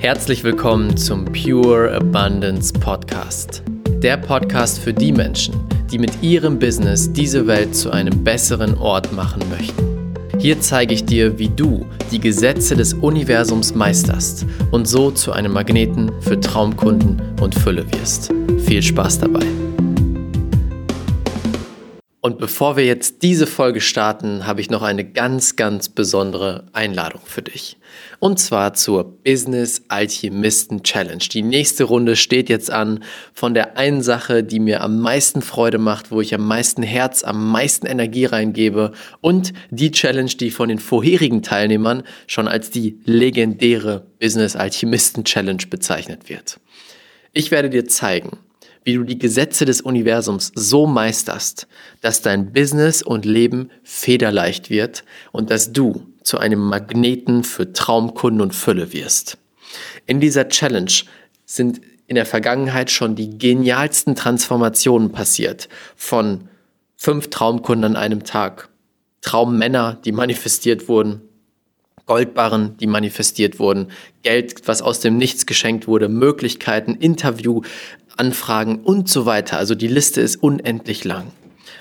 Herzlich willkommen zum Pure Abundance Podcast. Der Podcast für die Menschen, die mit ihrem Business diese Welt zu einem besseren Ort machen möchten. Hier zeige ich dir, wie du die Gesetze des Universums meisterst und so zu einem Magneten für Traumkunden und Fülle wirst. Viel Spaß dabei! Und bevor wir jetzt diese Folge starten, habe ich noch eine ganz, ganz besondere Einladung für dich. Und zwar zur Business Alchemisten Challenge. Die nächste Runde steht jetzt an von der einen Sache, die mir am meisten Freude macht, wo ich am meisten Herz, am meisten Energie reingebe und die Challenge, die von den vorherigen Teilnehmern schon als die legendäre Business Alchemisten Challenge bezeichnet wird. Ich werde dir zeigen, wie du die Gesetze des Universums so meisterst, dass dein Business und Leben federleicht wird und dass du zu einem Magneten für Traumkunden und Fülle wirst. In dieser Challenge sind in der Vergangenheit schon die genialsten Transformationen passiert. Von fünf Traumkunden an einem Tag, Traummänner, die manifestiert wurden, Goldbarren, die manifestiert wurden, Geld, was aus dem Nichts geschenkt wurde, Möglichkeiten, Interview, Anfragen und so weiter. Also die Liste ist unendlich lang.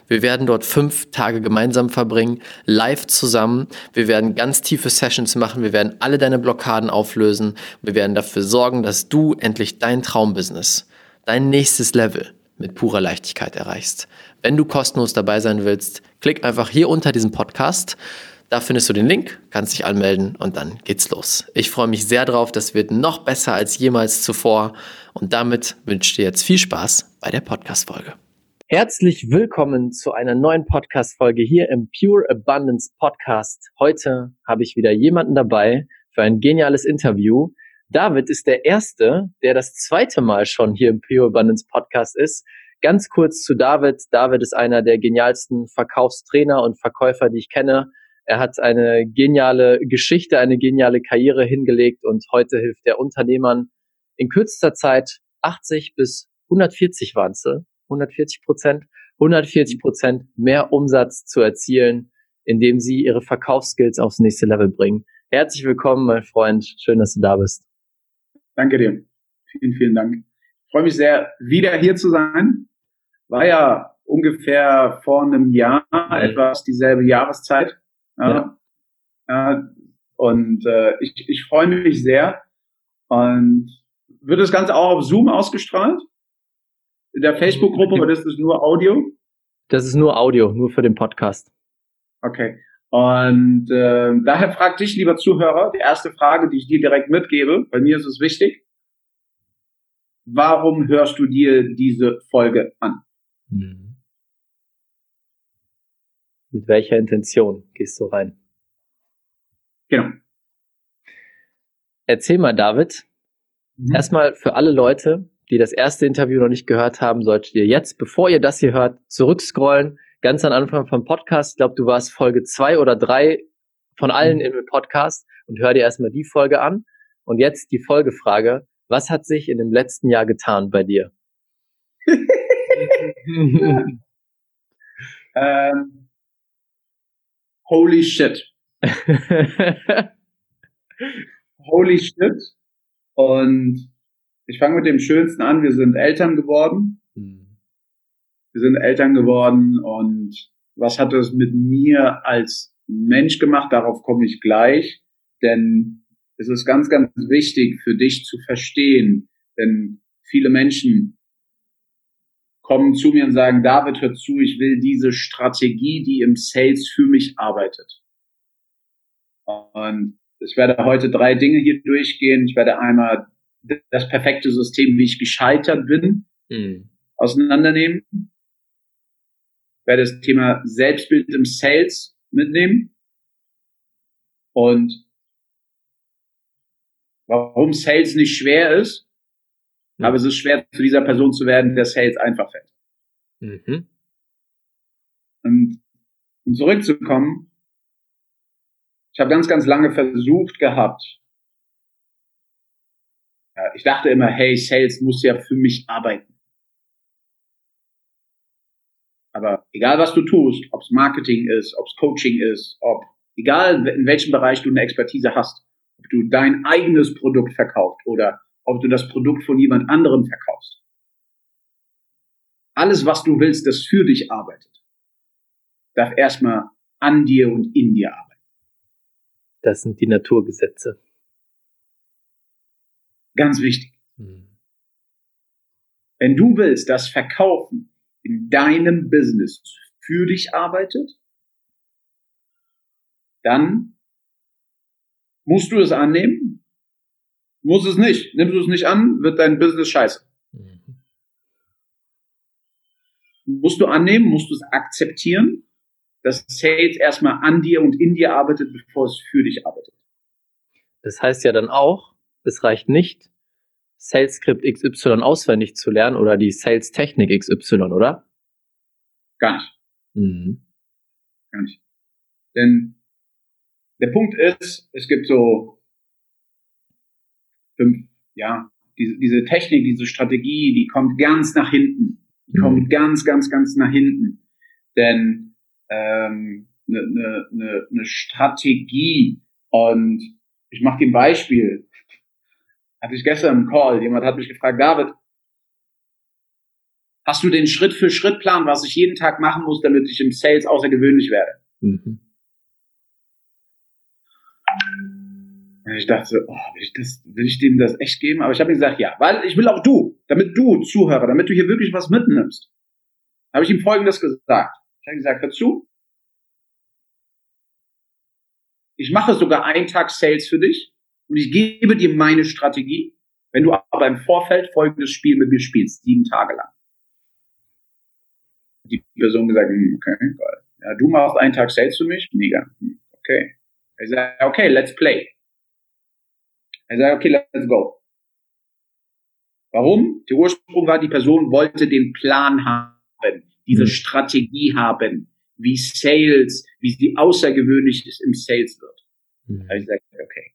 Wir werden dort fünf Tage gemeinsam verbringen, live zusammen. Wir werden ganz tiefe Sessions machen. Wir werden alle deine Blockaden auflösen. Wir werden dafür sorgen, dass du endlich dein Traumbusiness, dein nächstes Level mit purer Leichtigkeit erreichst. Wenn du kostenlos dabei sein willst, klick einfach hier unter diesem Podcast. Da findest du den Link, kannst dich anmelden und dann geht's los. Ich freue mich sehr drauf, das wird noch besser als jemals zuvor und damit wünsche ich dir jetzt viel Spaß bei der Podcast-Folge. Herzlich willkommen zu einer neuen Podcast-Folge hier im Pure Abundance Podcast. Heute habe ich wieder jemanden dabei für ein geniales Interview. David ist der Erste, der das zweite Mal schon hier im Pure Abundance Podcast ist. Ganz kurz zu David. David ist einer der genialsten Verkaufstrainer und Verkäufer, die ich kenne. Er hat eine geniale Geschichte, eine geniale Karriere hingelegt und heute hilft er Unternehmern in kürzester Zeit 80 bis 140 waren es, 140 Prozent, 140 Prozent mehr Umsatz zu erzielen, indem sie ihre Verkaufsskills aufs nächste Level bringen. Herzlich willkommen, mein Freund. Schön, dass du da bist. Danke dir. Vielen, vielen Dank. Ich freue mich sehr, wieder hier zu sein. War ja ungefähr vor einem Jahr, etwas dieselbe Jahreszeit. Ja. ja. Und äh, ich, ich freue mich sehr. Und wird das Ganze auch auf Zoom ausgestrahlt? In der Facebook-Gruppe oder ist das nur Audio? Das ist nur Audio, nur für den Podcast. Okay. Und äh, daher fragt dich, lieber Zuhörer, die erste Frage, die ich dir direkt mitgebe, bei mir ist es wichtig. Warum hörst du dir diese Folge an? Hm. Mit welcher Intention gehst du rein? Genau. Erzähl mal, David. Mhm. Erstmal für alle Leute, die das erste Interview noch nicht gehört haben, solltet ihr jetzt, bevor ihr das hier hört, zurückscrollen. Ganz am Anfang vom Podcast. Ich glaube, du warst Folge zwei oder drei von allen mhm. im Podcast und hör dir erstmal die Folge an. Und jetzt die Folgefrage. Was hat sich in dem letzten Jahr getan bei dir? ähm, holy shit. holy shit. Und ich fange mit dem Schönsten an. Wir sind Eltern geworden. Mhm. Wir sind Eltern geworden und was hat das mit mir als Mensch gemacht? Darauf komme ich gleich. Denn es ist ganz, ganz wichtig für dich zu verstehen. Denn viele Menschen kommen zu mir und sagen, David, hör zu, ich will diese Strategie, die im Sales für mich arbeitet. Und ich werde heute drei Dinge hier durchgehen. Ich werde einmal das perfekte System, wie ich gescheitert bin, mhm. auseinandernehmen. Ich werde das Thema Selbstbild im Sales mitnehmen. Und warum Sales nicht schwer ist. Aber es ist schwer, zu dieser Person zu werden, der Sales einfach fällt. Mhm. Und um zurückzukommen, ich habe ganz, ganz lange versucht gehabt. Ich dachte immer, hey, Sales muss ja für mich arbeiten. Aber egal was du tust, ob es Marketing ist, ob es Coaching ist, ob egal in welchem Bereich du eine Expertise hast, ob du dein eigenes Produkt verkaufst oder ob du das Produkt von jemand anderem verkaufst. Alles, was du willst, das für dich arbeitet, darf erstmal an dir und in dir arbeiten. Das sind die Naturgesetze. Ganz wichtig. Hm. Wenn du willst, dass Verkaufen in deinem Business für dich arbeitet, dann musst du es annehmen. Muss es nicht. Nimmst du es nicht an, wird dein Business scheiße. Mhm. Musst du annehmen, musst du es akzeptieren, dass Sales erstmal an dir und in dir arbeitet, bevor es für dich arbeitet. Das heißt ja dann auch, es reicht nicht, Sales Script XY auswendig zu lernen oder die Sales Technik XY, oder? Gar nicht. Mhm. Gar nicht. Denn der Punkt ist, es gibt so ja, diese, diese Technik, diese Strategie, die kommt ganz nach hinten. Die mhm. kommt ganz, ganz, ganz nach hinten. Denn ähm, eine, eine, eine, eine Strategie und ich mache dir ein Beispiel. Hatte ich gestern im Call, jemand hat mich gefragt, David, hast du den Schritt-für-Schritt-Plan, was ich jeden Tag machen muss, damit ich im Sales außergewöhnlich werde? Mhm. Und ich dachte oh, will ich, das, will ich dem das echt geben? Aber ich habe ihm gesagt, ja, weil ich will auch du, damit du, Zuhörer, damit du hier wirklich was mitnimmst, habe ich ihm Folgendes gesagt. Ich habe gesagt, hör zu, ich mache sogar einen Tag Sales für dich und ich gebe dir meine Strategie, wenn du aber im Vorfeld folgendes Spiel mit mir spielst, sieben Tage lang. Die Person gesagt, hm, okay, geil. Ja, du machst einen Tag Sales für mich, mega. Hm, okay. Ich sage, okay, let's play. Er sagt, okay, let's go. Warum? Der Ursprung war, die Person wollte den Plan haben, diese mhm. Strategie haben, wie Sales, wie sie außergewöhnlich ist im Sales wird. Mhm. Da ich gesagt, okay.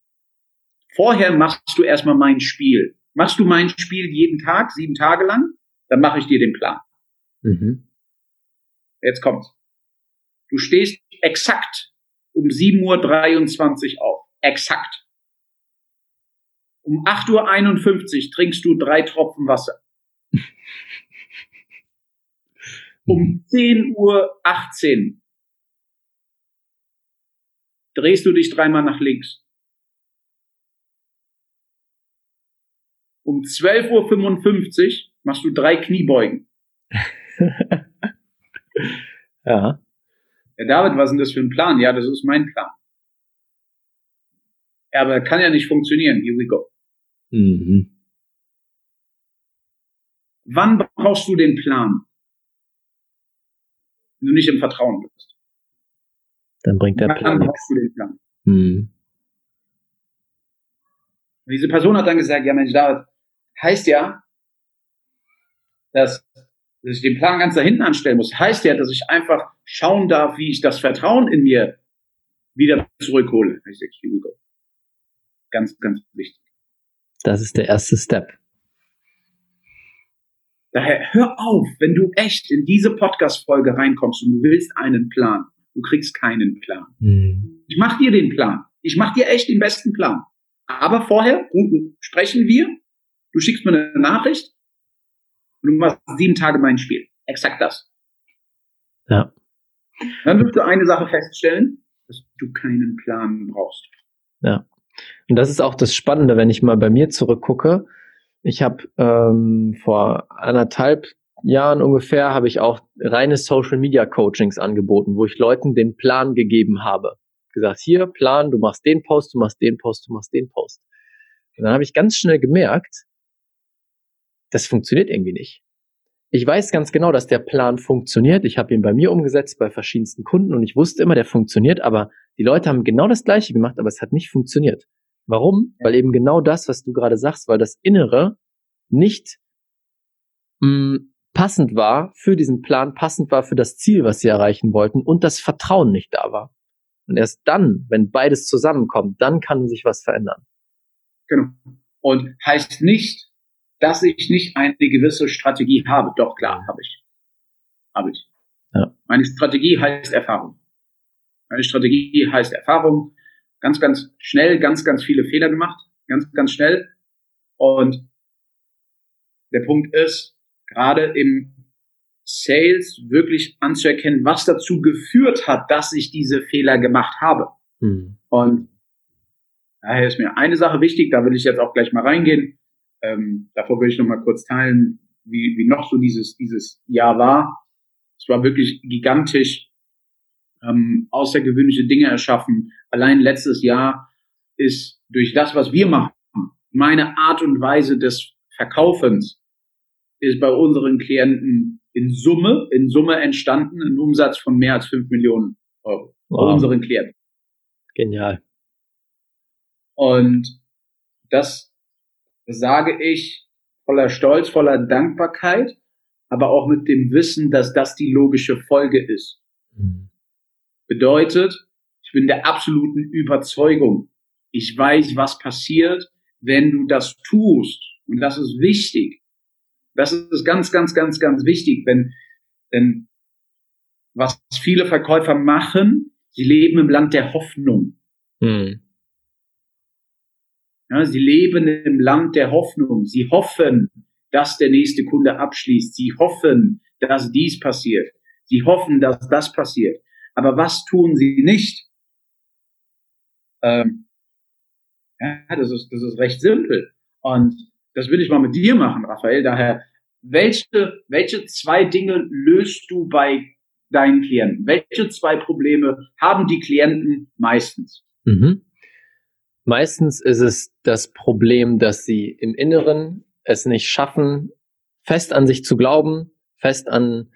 Vorher machst du erstmal mein Spiel. Machst du mein Spiel jeden Tag, sieben Tage lang, dann mache ich dir den Plan. Mhm. Jetzt kommt's. Du stehst exakt um 7.23 Uhr auf. Exakt. Um 8.51 Uhr trinkst du drei Tropfen Wasser. Um 10.18 Uhr drehst du dich dreimal nach links. Um 12.55 Uhr machst du drei Kniebeugen. ja. Ja, David, was ist denn das für ein Plan? Ja, das ist mein Plan. Ja, aber kann ja nicht funktionieren. Here we go. Mhm. Wann brauchst du den Plan? Wenn du nicht im Vertrauen bist. Dann bringt der Plan nichts. brauchst du den Plan. Mhm. diese Person hat dann gesagt, ja Mensch, David, heißt ja, dass, dass ich den Plan ganz da hinten anstellen muss. Heißt ja, dass ich einfach schauen darf, wie ich das Vertrauen in mir wieder zurückhole. Ganz, ganz wichtig. Das ist der erste Step. Daher hör auf, wenn du echt in diese Podcast-Folge reinkommst und du willst einen Plan. Du kriegst keinen Plan. Mhm. Ich mach dir den Plan. Ich mach dir echt den besten Plan. Aber vorher sprechen wir. Du schickst mir eine Nachricht und du machst sieben Tage mein Spiel. Exakt das. Ja. Dann wirst du eine Sache feststellen, dass du keinen Plan brauchst. Ja. Und das ist auch das Spannende, wenn ich mal bei mir zurückgucke. Ich habe ähm, vor anderthalb Jahren ungefähr habe ich auch reine Social Media Coachings angeboten, wo ich Leuten den Plan gegeben habe. Gesagt, hier Plan, du machst den Post, du machst den Post, du machst den Post. Und dann habe ich ganz schnell gemerkt, das funktioniert irgendwie nicht. Ich weiß ganz genau, dass der Plan funktioniert. Ich habe ihn bei mir umgesetzt, bei verschiedensten Kunden und ich wusste immer, der funktioniert, aber die Leute haben genau das Gleiche gemacht, aber es hat nicht funktioniert. Warum? Weil eben genau das, was du gerade sagst, weil das Innere nicht mh, mm, passend war für diesen Plan, passend war für das Ziel, was sie erreichen wollten und das Vertrauen nicht da war. Und erst dann, wenn beides zusammenkommt, dann kann sich was verändern. Genau. Und heißt nicht, dass ich nicht eine gewisse Strategie habe. Doch klar, habe ich. Habe ich. Ja. Meine Strategie heißt Erfahrung. Meine Strategie heißt Erfahrung. ganz, ganz schnell ganz, ganz viele Fehler gemacht, ganz, ganz schnell. Und der Punkt ist, gerade im Sales wirklich anzuerkennen, was dazu geführt hat, dass ich diese Fehler gemacht habe. Mhm. Und daher ist mir eine Sache wichtig, da will ich jetzt auch gleich mal reingehen. Ähm, davor will ich noch mal kurz teilen, wie, wie noch so dieses, dieses Jahr war. Es war wirklich gigantisch, ähm, außergewöhnliche Dinge erschaffen. Allein letztes Jahr ist durch das, was wir machen, meine Art und Weise des Verkaufens ist bei unseren Klienten in Summe, in Summe entstanden, ein Umsatz von mehr als fünf Millionen Euro. Wow. Bei unseren Klienten. Genial. Und das sage ich voller Stolz, voller Dankbarkeit, aber auch mit dem Wissen, dass das die logische Folge ist. Mhm. Bedeutet, ich bin der absoluten Überzeugung, ich weiß, was passiert, wenn du das tust. Und das ist wichtig. Das ist ganz, ganz, ganz, ganz wichtig, wenn, denn was viele Verkäufer machen, sie leben im Land der Hoffnung. Hm. Ja, sie leben im Land der Hoffnung. Sie hoffen, dass der nächste Kunde abschließt. Sie hoffen, dass dies passiert. Sie hoffen, dass das passiert. Aber was tun sie nicht? Ähm, ja, das ist, das ist recht simpel. Und das will ich mal mit dir machen, Raphael. Daher, welche, welche zwei Dinge löst du bei deinen Klienten? Welche zwei Probleme haben die Klienten meistens? Mhm. Meistens ist es das Problem, dass sie im Inneren es nicht schaffen, fest an sich zu glauben, fest an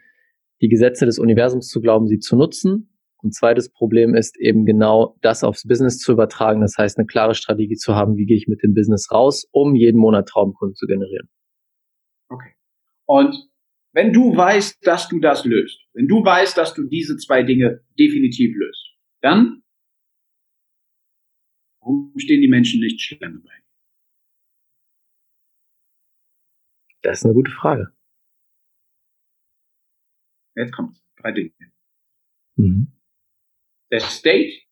die Gesetze des Universums zu glauben, sie zu nutzen und zweites Problem ist eben genau das aufs Business zu übertragen. Das heißt, eine klare Strategie zu haben, wie gehe ich mit dem Business raus, um jeden Monat Traumkunden zu generieren. Okay. Und wenn du weißt, dass du das löst, wenn du weißt, dass du diese zwei Dinge definitiv löst, dann warum stehen die Menschen nicht Schlange bei? Das ist eine gute Frage. Jetzt kommt drei Dinge. Mhm der State,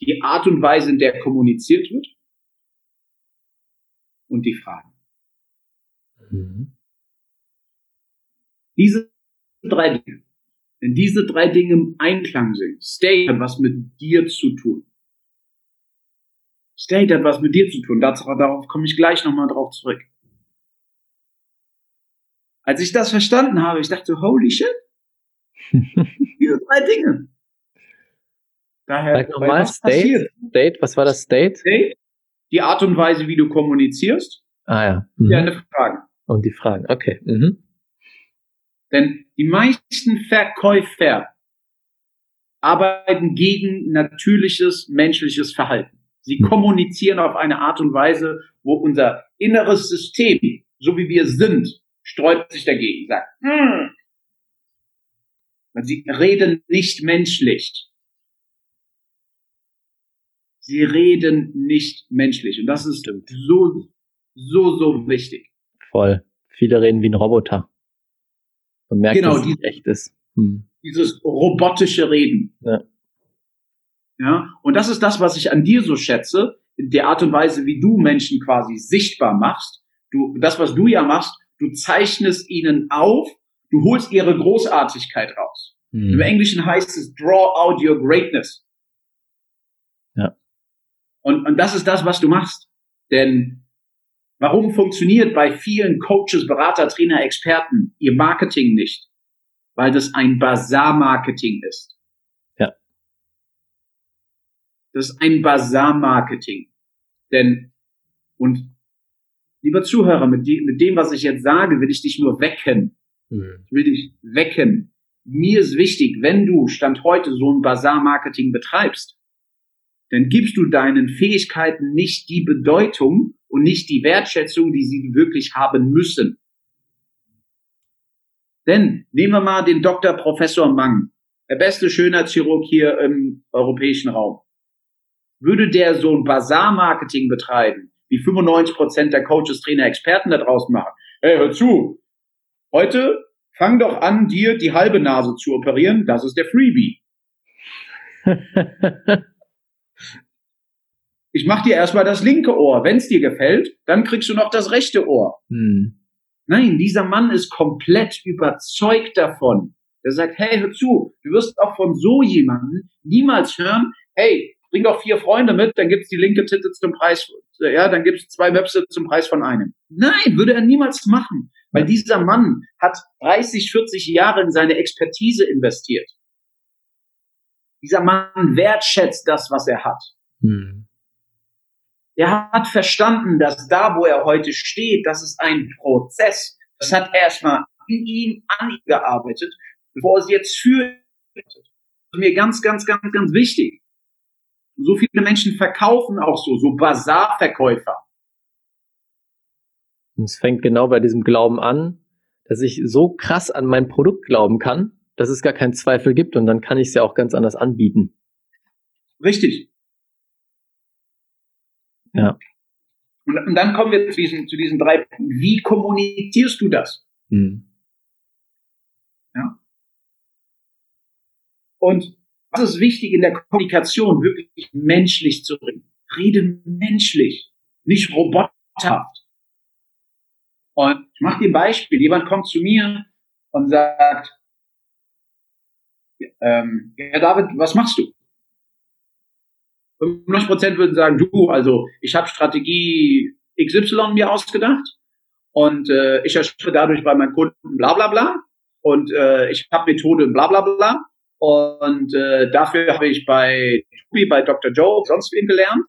die Art und Weise, in der kommuniziert wird und die Fragen. Mhm. Diese drei Dinge, wenn diese drei Dinge im Einklang sind, State hat was mit dir zu tun. State hat was mit dir zu tun. Darauf komme ich gleich nochmal drauf zurück. Als ich das verstanden habe, ich dachte, holy shit, Diese drei Dinge. Daher, Sag nochmal, State, State, was war das State? State? Die Art und Weise, wie du kommunizierst. Ah ja. Mhm. Deine Fragen. Und die Fragen, okay. Mhm. Denn die meisten Verkäufer arbeiten gegen natürliches menschliches Verhalten. Sie mhm. kommunizieren auf eine Art und Weise, wo unser inneres System, so wie wir sind, sträubt sich dagegen, sagt, hm, Sie reden nicht menschlich. Sie reden nicht menschlich. Und das ist so, so, so wichtig. Voll. Viele reden wie ein Roboter. Man merkt, genau, dass es die, echt ist. Hm. Dieses robotische Reden. Ja. Ja. Und das ist das, was ich an dir so schätze. Der Art und Weise, wie du Menschen quasi sichtbar machst. Du, das, was du ja machst, du zeichnest ihnen auf, Du holst ihre Großartigkeit raus. Mhm. Im Englischen heißt es draw out your greatness. Ja. Und, und das ist das, was du machst. Denn warum funktioniert bei vielen Coaches, Berater, Trainer, Experten ihr Marketing nicht? Weil das ein Bazar-Marketing ist. Ja. Das ist ein Bazar-Marketing. Denn, und lieber Zuhörer, mit, die, mit dem, was ich jetzt sage, will ich dich nur wecken. Mhm. Ich will dich wecken. Mir ist wichtig, wenn du Stand heute so ein Bazar-Marketing betreibst, dann gibst du deinen Fähigkeiten nicht die Bedeutung und nicht die Wertschätzung, die sie wirklich haben müssen. Denn nehmen wir mal den Dr. Professor Mang, der beste Schönheitschirurg hier im europäischen Raum. Würde der so ein Bazar-Marketing betreiben, wie 95 Prozent der Coaches, Trainer, Experten da draußen machen? Hey, hör zu, Heute fang doch an, dir die halbe Nase zu operieren. Das ist der Freebie. ich mach dir erstmal das linke Ohr. Wenn es dir gefällt, dann kriegst du noch das rechte Ohr. Hm. Nein, dieser Mann ist komplett überzeugt davon. Er sagt, hey, hör zu, du wirst auch von so jemandem niemals hören, hey, bring doch vier Freunde mit, dann gibt's die linke Titte zum Preis, ja, dann gibt's zwei Websites zum Preis von einem. Nein, würde er niemals machen, weil dieser Mann hat 30, 40 Jahre in seine Expertise investiert. Dieser Mann wertschätzt das, was er hat. Hm. Er hat verstanden, dass da, wo er heute steht, das ist ein Prozess. Das hat er erstmal in ihm angearbeitet, bevor es jetzt für Das ist mir ganz, ganz, ganz, ganz wichtig. So viele Menschen verkaufen auch so, so Bazarverkäufer. Und es fängt genau bei diesem Glauben an, dass ich so krass an mein Produkt glauben kann, dass es gar keinen Zweifel gibt und dann kann ich es ja auch ganz anders anbieten. Richtig. Ja. Und, und dann kommen wir zu diesen, zu diesen drei Punkten. Wie kommunizierst du das? Hm. Ja. Und was ist wichtig in der Kommunikation? Wirklich menschlich zu reden. Rede menschlich, nicht roboterhaft. Und ich mache dir ein Beispiel. Jemand kommt zu mir und sagt, ähm, Herr David, was machst du? 95 Prozent würden sagen, du, also ich habe Strategie XY mir ausgedacht und äh, ich erschaffe dadurch bei meinen Kunden bla bla bla und äh, ich habe Methode bla bla bla und äh, dafür habe ich bei Tubi, bei Dr. Joe, sonst wen gelernt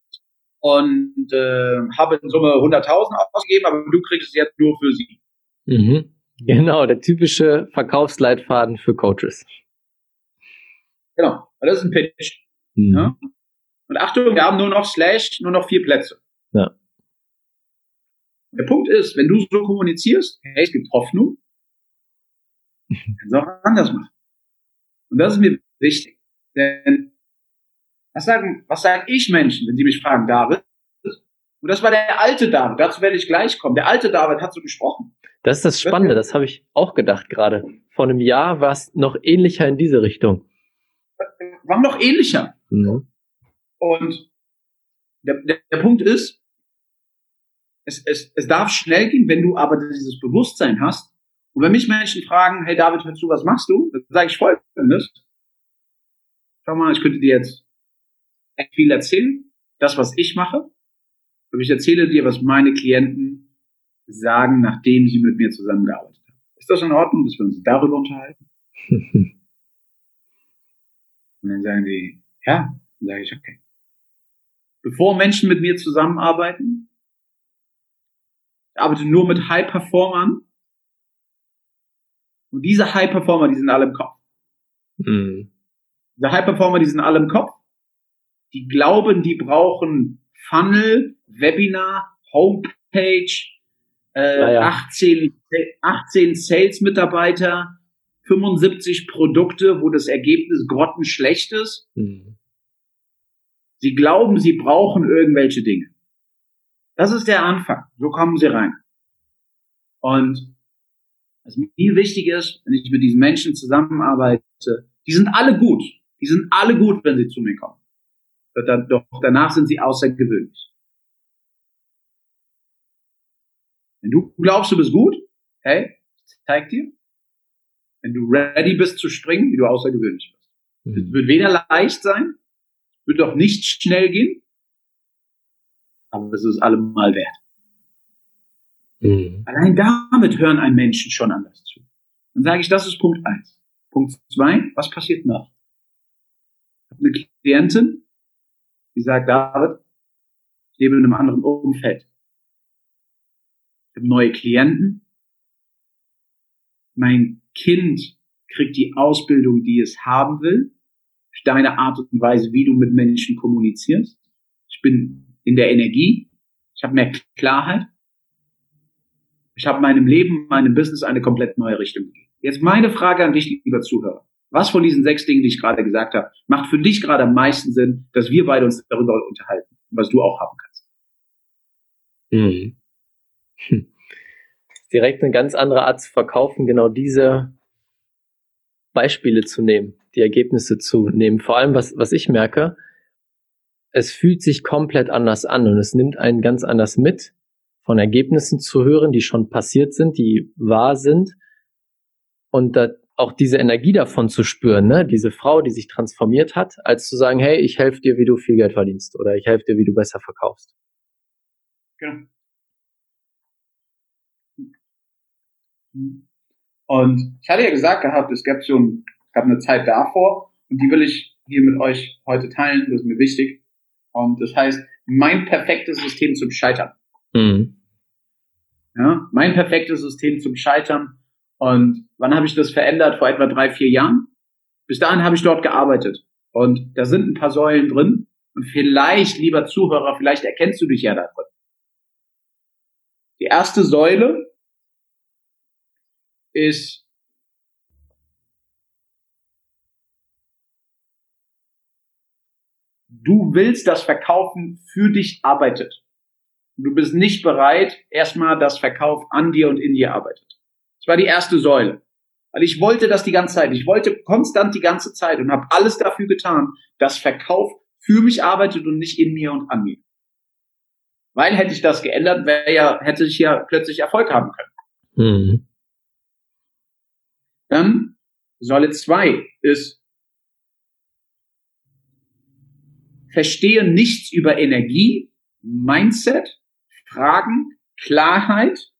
und äh, habe in Summe 100.000 ausgegeben, aber du kriegst es jetzt nur für sie. Mhm. Genau, der typische Verkaufsleitfaden für Coaches. Genau, das ist ein Pitch. Mhm. Ja? Und Achtung, wir haben nur noch Slash, nur noch vier Plätze. Ja. Der Punkt ist, wenn du so kommunizierst, hey, es gibt Hoffnung, kannst du auch anders machen. Und das ist mir wichtig. Denn was sagen, was sage ich Menschen, wenn sie mich fragen, David? Und das war der alte David, dazu werde ich gleich kommen. Der alte David hat so gesprochen. Das ist das Spannende, das habe ich auch gedacht gerade. Vor einem Jahr war es noch ähnlicher in diese Richtung. War noch ähnlicher. Mhm. Und der, der, der Punkt ist, es, es, es darf schnell gehen, wenn du aber dieses Bewusstsein hast. Und wenn mich Menschen fragen, hey David, hörst du, was machst du? Dann sage ich folgendes. Schau mal, ich könnte dir jetzt echt viel erzählen, das, was ich mache. Aber ich erzähle dir, was meine Klienten sagen, nachdem sie mit mir zusammengearbeitet haben. Ist das in Ordnung, dass wir uns darüber unterhalten? Und dann sagen sie, ja, dann sage ich, okay bevor Menschen mit mir zusammenarbeiten. Ich arbeite nur mit High-Performern. Und diese High-Performer, die sind alle im Kopf. Mhm. Diese High-Performer, die sind alle im Kopf. Die glauben, die brauchen Funnel, Webinar, Homepage, äh, ja. 18, 18 Sales-Mitarbeiter, 75 Produkte, wo das Ergebnis grottenschlecht ist. Mhm. Sie glauben, sie brauchen irgendwelche Dinge. Das ist der Anfang. So kommen sie rein. Und was mir wichtig ist, wenn ich mit diesen Menschen zusammenarbeite, die sind alle gut. Die sind alle gut, wenn sie zu mir kommen. Doch danach sind sie außergewöhnlich. Wenn du glaubst, du bist gut, hey, zeig dir. Wenn du ready bist zu springen, wie du außergewöhnlich bist. Mhm. Es wird weder leicht sein, wird auch nicht schnell gehen, aber es ist allemal wert. Mhm. Allein damit hören ein Menschen schon anders zu. Dann sage ich, das ist Punkt eins. Punkt zwei, was passiert noch? Ich habe eine Klientin, die sagt, David, ich lebe in einem anderen Umfeld. Ich habe neue Klienten. Mein Kind kriegt die Ausbildung, die es haben will deine Art und Weise, wie du mit Menschen kommunizierst. Ich bin in der Energie. Ich habe mehr Klarheit. Ich habe meinem Leben, meinem Business eine komplett neue Richtung gegeben. Jetzt meine Frage an dich, lieber Zuhörer. Was von diesen sechs Dingen, die ich gerade gesagt habe, macht für dich gerade am meisten Sinn, dass wir beide uns darüber unterhalten, was du auch haben kannst? Mhm. Hm. Direkt eine ganz andere Art zu verkaufen, genau diese Beispiele zu nehmen die Ergebnisse zu nehmen. Vor allem, was, was ich merke, es fühlt sich komplett anders an und es nimmt einen ganz anders mit, von Ergebnissen zu hören, die schon passiert sind, die wahr sind und da auch diese Energie davon zu spüren, ne? diese Frau, die sich transformiert hat, als zu sagen, hey, ich helfe dir, wie du viel Geld verdienst oder ich helfe dir, wie du besser verkaufst. Genau. Und ich hatte ja gesagt gehabt, es gab schon, gab eine Zeit davor und die will ich hier mit euch heute teilen, das ist mir wichtig. Und das heißt, mein perfektes System zum Scheitern. Mhm. Ja, mein perfektes System zum Scheitern. Und wann habe ich das verändert? Vor etwa drei, vier Jahren. Bis dahin habe ich dort gearbeitet. Und da sind ein paar Säulen drin. Und vielleicht, lieber Zuhörer, vielleicht erkennst du dich ja da drin. Die erste Säule ist du willst, dass Verkaufen für dich arbeitet. Du bist nicht bereit, erstmal, dass Verkauf an dir und in dir arbeitet. Das war die erste Säule. Weil ich wollte das die ganze Zeit. Ich wollte konstant die ganze Zeit und habe alles dafür getan, dass Verkauf für mich arbeitet und nicht in mir und an mir. Weil hätte ich das geändert, wäre ja, hätte ich ja plötzlich Erfolg haben können. Mhm. Dann Säule zwei ist, verstehe nichts über Energie, Mindset, Fragen, Klarheit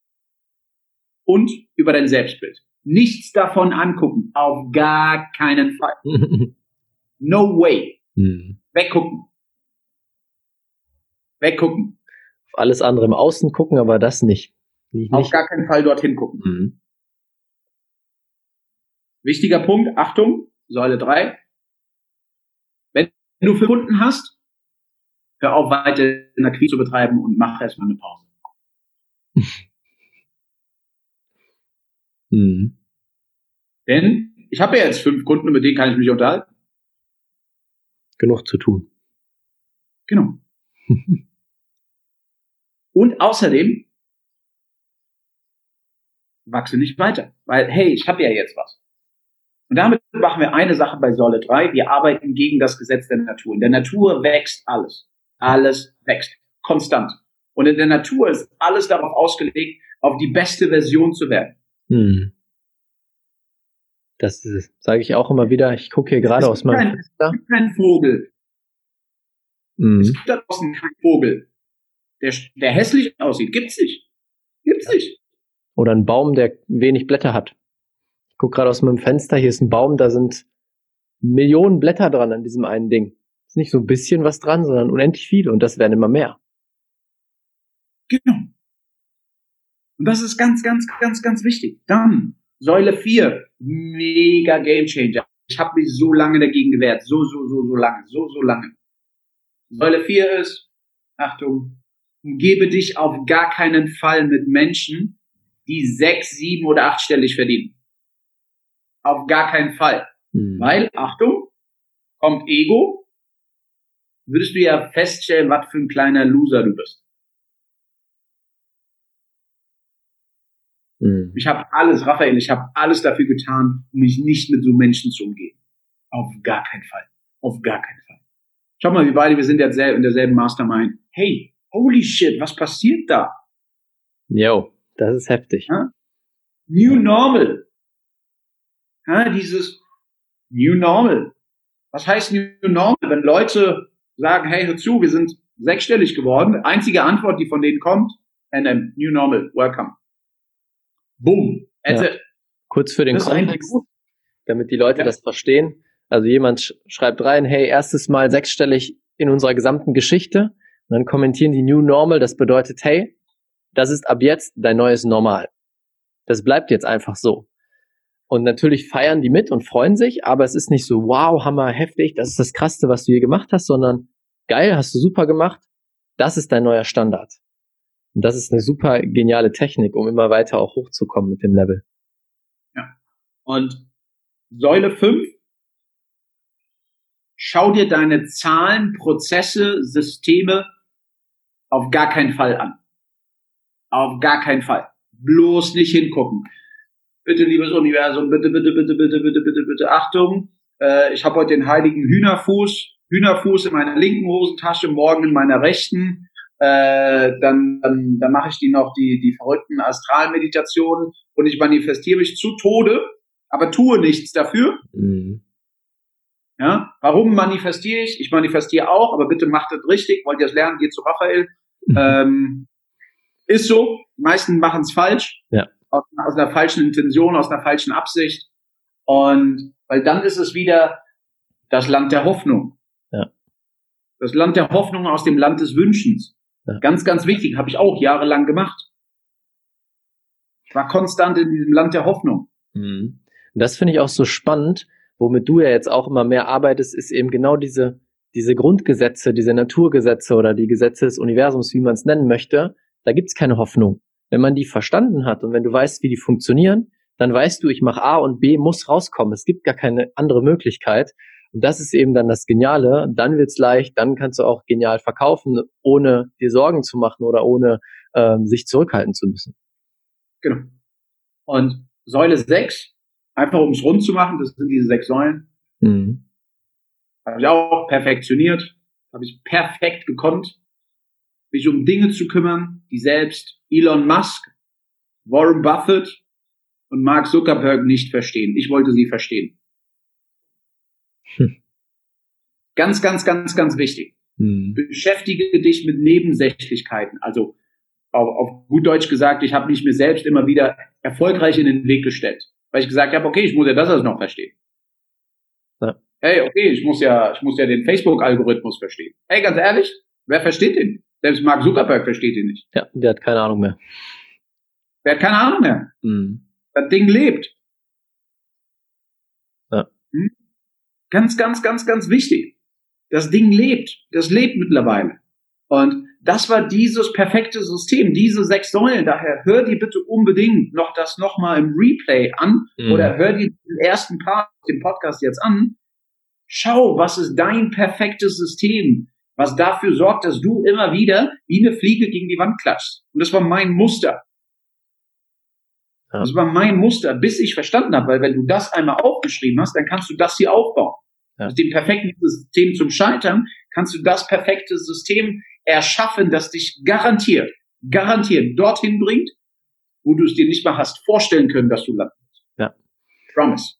und über dein Selbstbild. Nichts davon angucken. Auf gar keinen Fall. No way. Hm. Weggucken. Weggucken. Auf alles andere im Außen gucken, aber das nicht. nicht Auf gar keinen Fall dorthin gucken. Hm. Wichtiger Punkt, Achtung, Säule 3. Wenn du für Kunden hast, hör auf, weiter in der Akquise zu betreiben und mach erstmal eine Pause. Mhm. Denn ich habe ja jetzt fünf Kunden, mit denen kann ich mich unterhalten. Genug zu tun. Genau. und außerdem wachse nicht weiter, weil hey, ich habe ja jetzt was. Und damit machen wir eine Sache bei Säule 3. Wir arbeiten gegen das Gesetz der Natur. In der Natur wächst alles. Alles wächst. Konstant. Und in der Natur ist alles darauf ausgelegt, auf die beste Version zu werden. Hm. Das sage ich auch immer wieder. Ich gucke hier gerade aus meinem kein, Fenster. Es gibt keinen Vogel. Hm. Es gibt da draußen keinen Vogel, der, der hässlich aussieht. Gibt's nicht. Gibt's nicht. Oder ein Baum, der wenig Blätter hat. Ich gucke gerade aus meinem Fenster. Hier ist ein Baum, da sind Millionen Blätter dran an diesem einen Ding. Ist nicht so ein bisschen was dran, sondern unendlich viele und das werden immer mehr. Genau. Und das ist ganz, ganz, ganz, ganz wichtig. Dann Säule 4, mega Game Changer. Ich habe mich so lange dagegen gewehrt. So, so, so, so lange. So, so lange. Säule 4 ist, Achtung, umgebe dich auf gar keinen Fall mit Menschen, die sechs, sieben oder achtstellig verdienen. Auf gar keinen Fall. Hm. Weil, Achtung, kommt Ego, würdest du ja feststellen, was für ein kleiner Loser du bist. Mhm. Ich habe alles, Raphael, ich habe alles dafür getan, um mich nicht mit so Menschen zu umgehen. Auf gar keinen Fall. Auf gar keinen Fall. Schau mal, wir beide, wir sind jetzt in derselben Mastermind. Hey, holy shit, was passiert da? Jo, das ist heftig. Ja? New Normal. Ja, dieses New Normal. Was heißt New Normal? Wenn Leute sagen, hey, hör zu, wir sind sechsstellig geworden, einzige Antwort, die von denen kommt, NM, New Normal, welcome. Boom. Ja. Kurz für den Kontext, damit die Leute ja. das verstehen. Also jemand sch schreibt rein, hey, erstes Mal sechsstellig in unserer gesamten Geschichte. Und dann kommentieren die New Normal. Das bedeutet, hey, das ist ab jetzt dein neues Normal. Das bleibt jetzt einfach so. Und natürlich feiern die mit und freuen sich, aber es ist nicht so, wow, hammer, heftig, das ist das Krasseste, was du hier gemacht hast, sondern geil, hast du super gemacht, das ist dein neuer Standard. Und das ist eine super geniale Technik, um immer weiter auch hochzukommen mit dem Level. Ja. Und Säule 5, schau dir deine Zahlen, Prozesse, Systeme auf gar keinen Fall an. Auf gar keinen Fall. Bloß nicht hingucken. Bitte, liebes Universum, bitte, bitte, bitte, bitte, bitte, bitte, bitte, Achtung. äh, ich habe heute den heiligen Hühnerfuß, Hühnerfuß in meiner linken Hosentasche, morgen in meiner rechten. Äh, dann dann, dann mache ich die noch die, die verrückten Astralmeditationen und ich manifestiere mich zu Tode, aber tue nichts dafür. Mhm. Ja, warum manifestiere ich? Ich manifestiere auch, aber bitte macht das richtig. Wollt ihr das lernen? Geht zu Raphael. Mhm. Ähm, ist so. Die meisten machen es falsch. Ja. Aus, aus einer falschen Intention, aus einer falschen Absicht. Und weil dann ist es wieder das Land der Hoffnung. Ja. Das Land der Hoffnung aus dem Land des Wünschens. Ja. Ganz, ganz wichtig. Habe ich auch jahrelang gemacht. Ich war konstant in diesem Land der Hoffnung. Mhm. Das finde ich auch so spannend, womit du ja jetzt auch immer mehr arbeitest, ist eben genau diese, diese Grundgesetze, diese Naturgesetze oder die Gesetze des Universums, wie man es nennen möchte, da gibt's keine Hoffnung. Wenn man die verstanden hat und wenn du weißt, wie die funktionieren, dann weißt du, ich mache A und B muss rauskommen. Es gibt gar keine andere Möglichkeit. Und das ist eben dann das Geniale. Dann wird's leicht, dann kannst du auch genial verkaufen, ohne dir Sorgen zu machen oder ohne ähm, sich zurückhalten zu müssen. Genau. Und Säule 6 Einfach um es rund zu machen, das sind diese sechs Säulen. Mhm. Habe ich auch perfektioniert, habe ich perfekt gekonnt, mich um Dinge zu kümmern, die selbst Elon Musk, Warren Buffett und Mark Zuckerberg nicht verstehen. Ich wollte sie verstehen. Hm. Ganz, ganz, ganz, ganz wichtig. Mhm. Beschäftige dich mit Nebensächlichkeiten. Also auf, auf gut Deutsch gesagt, ich habe mich mir selbst immer wieder erfolgreich in den Weg gestellt weil ich gesagt habe, okay, ich muss ja das alles noch verstehen. Ja. Hey, okay, ich muss ja, ich muss ja den Facebook-Algorithmus verstehen. Hey, ganz ehrlich, wer versteht den? Selbst Mark Zuckerberg versteht ihn nicht. Ja, der hat keine Ahnung mehr. Der hat keine Ahnung mehr. Mhm. Das Ding lebt. Ja. Hm? Ganz, ganz, ganz, ganz wichtig. Das Ding lebt. Das lebt mittlerweile. Und das war dieses perfekte System, diese sechs Säulen. Daher hör dir bitte unbedingt noch das nochmal im Replay an mhm. oder hör dir den ersten Part, den Podcast jetzt an. Schau, was ist dein perfektes System, was dafür sorgt, dass du immer wieder wie eine Fliege gegen die Wand klatschst. Und das war mein Muster. Ja. Das war mein Muster, bis ich verstanden habe, weil wenn du das einmal aufgeschrieben hast, dann kannst du das hier aufbauen. Ja. Mit dem perfekten System zum Scheitern kannst du das perfekte System erschaffen, das dich garantiert, garantiert dorthin bringt, wo du es dir nicht mal hast vorstellen können, dass du landest. Ja. Promise.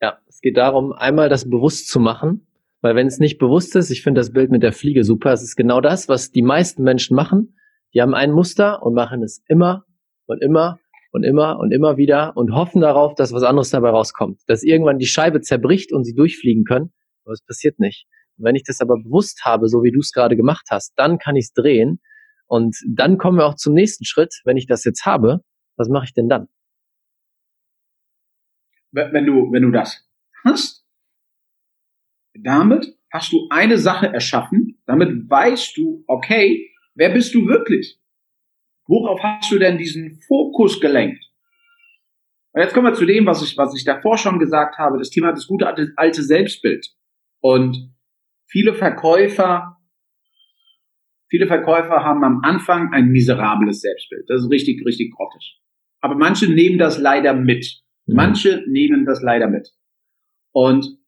Ja, es geht darum, einmal das bewusst zu machen, weil wenn es nicht bewusst ist, ich finde das Bild mit der Fliege super, es ist genau das, was die meisten Menschen machen. Die haben ein Muster und machen es immer und immer und immer und immer wieder und hoffen darauf, dass was anderes dabei rauskommt. Dass irgendwann die Scheibe zerbricht und sie durchfliegen können. Aber es passiert nicht. Wenn ich das aber bewusst habe, so wie du es gerade gemacht hast, dann kann ich es drehen. Und dann kommen wir auch zum nächsten Schritt. Wenn ich das jetzt habe, was mache ich denn dann? Wenn du, wenn du das hast, damit hast du eine Sache erschaffen, damit weißt du, okay, wer bist du wirklich? Worauf hast du denn diesen Fokus gelenkt? Und jetzt kommen wir zu dem, was ich, was ich davor schon gesagt habe, das Thema das gute alte Selbstbild. Und viele Verkäufer, viele Verkäufer haben am Anfang ein miserables Selbstbild. Das ist richtig, richtig grottig. Aber manche nehmen das leider mit. Mhm. Manche nehmen das leider mit. Und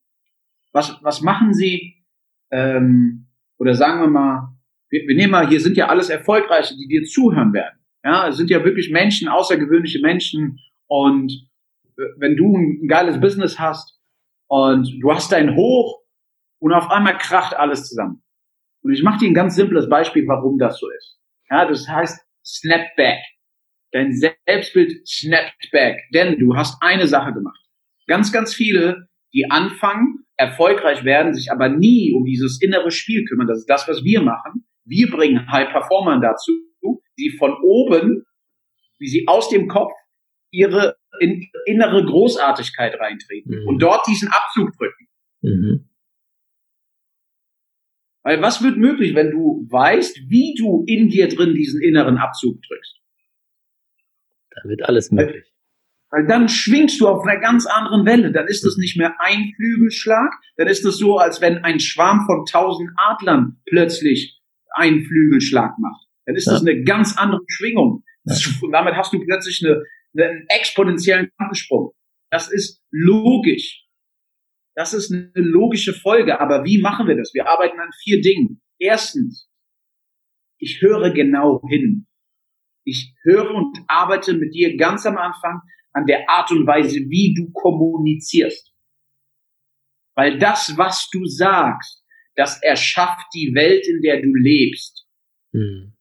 was, was machen sie? Ähm, oder sagen wir mal, wir, wir nehmen mal, hier sind ja alles Erfolgreiche, die dir zuhören werden. Ja, es sind ja wirklich Menschen, außergewöhnliche Menschen. Und äh, wenn du ein geiles Business hast und du hast dein Hoch und auf einmal kracht alles zusammen. Und ich mache dir ein ganz simples Beispiel, warum das so ist. Ja, das heißt Snapback. Dein Selbstbild snappt back, denn du hast eine Sache gemacht. Ganz, ganz viele, die anfangen, erfolgreich werden, sich aber nie um dieses innere Spiel kümmern. Das ist das, was wir machen. Wir bringen High Performern dazu, die von oben, wie sie aus dem Kopf ihre in, innere Großartigkeit reintreten mhm. und dort diesen Abzug drücken. Mhm. Weil was wird möglich, wenn du weißt, wie du in dir drin diesen inneren Abzug drückst? Dann wird alles möglich. Weil, dann schwingst du auf einer ganz anderen Welle. Dann ist es nicht mehr ein Flügelschlag. Dann ist es so, als wenn ein Schwarm von tausend Adlern plötzlich einen Flügelschlag macht. Dann ist ja. das eine ganz andere Schwingung. Ja. Und damit hast du plötzlich eine, einen exponentiellen Quantensprung. Das ist logisch. Das ist eine logische Folge. Aber wie machen wir das? Wir arbeiten an vier Dingen. Erstens, ich höre genau hin. Ich höre und arbeite mit dir ganz am Anfang an der Art und Weise, wie du kommunizierst. Weil das, was du sagst, das erschafft die Welt, in der du lebst. Hm.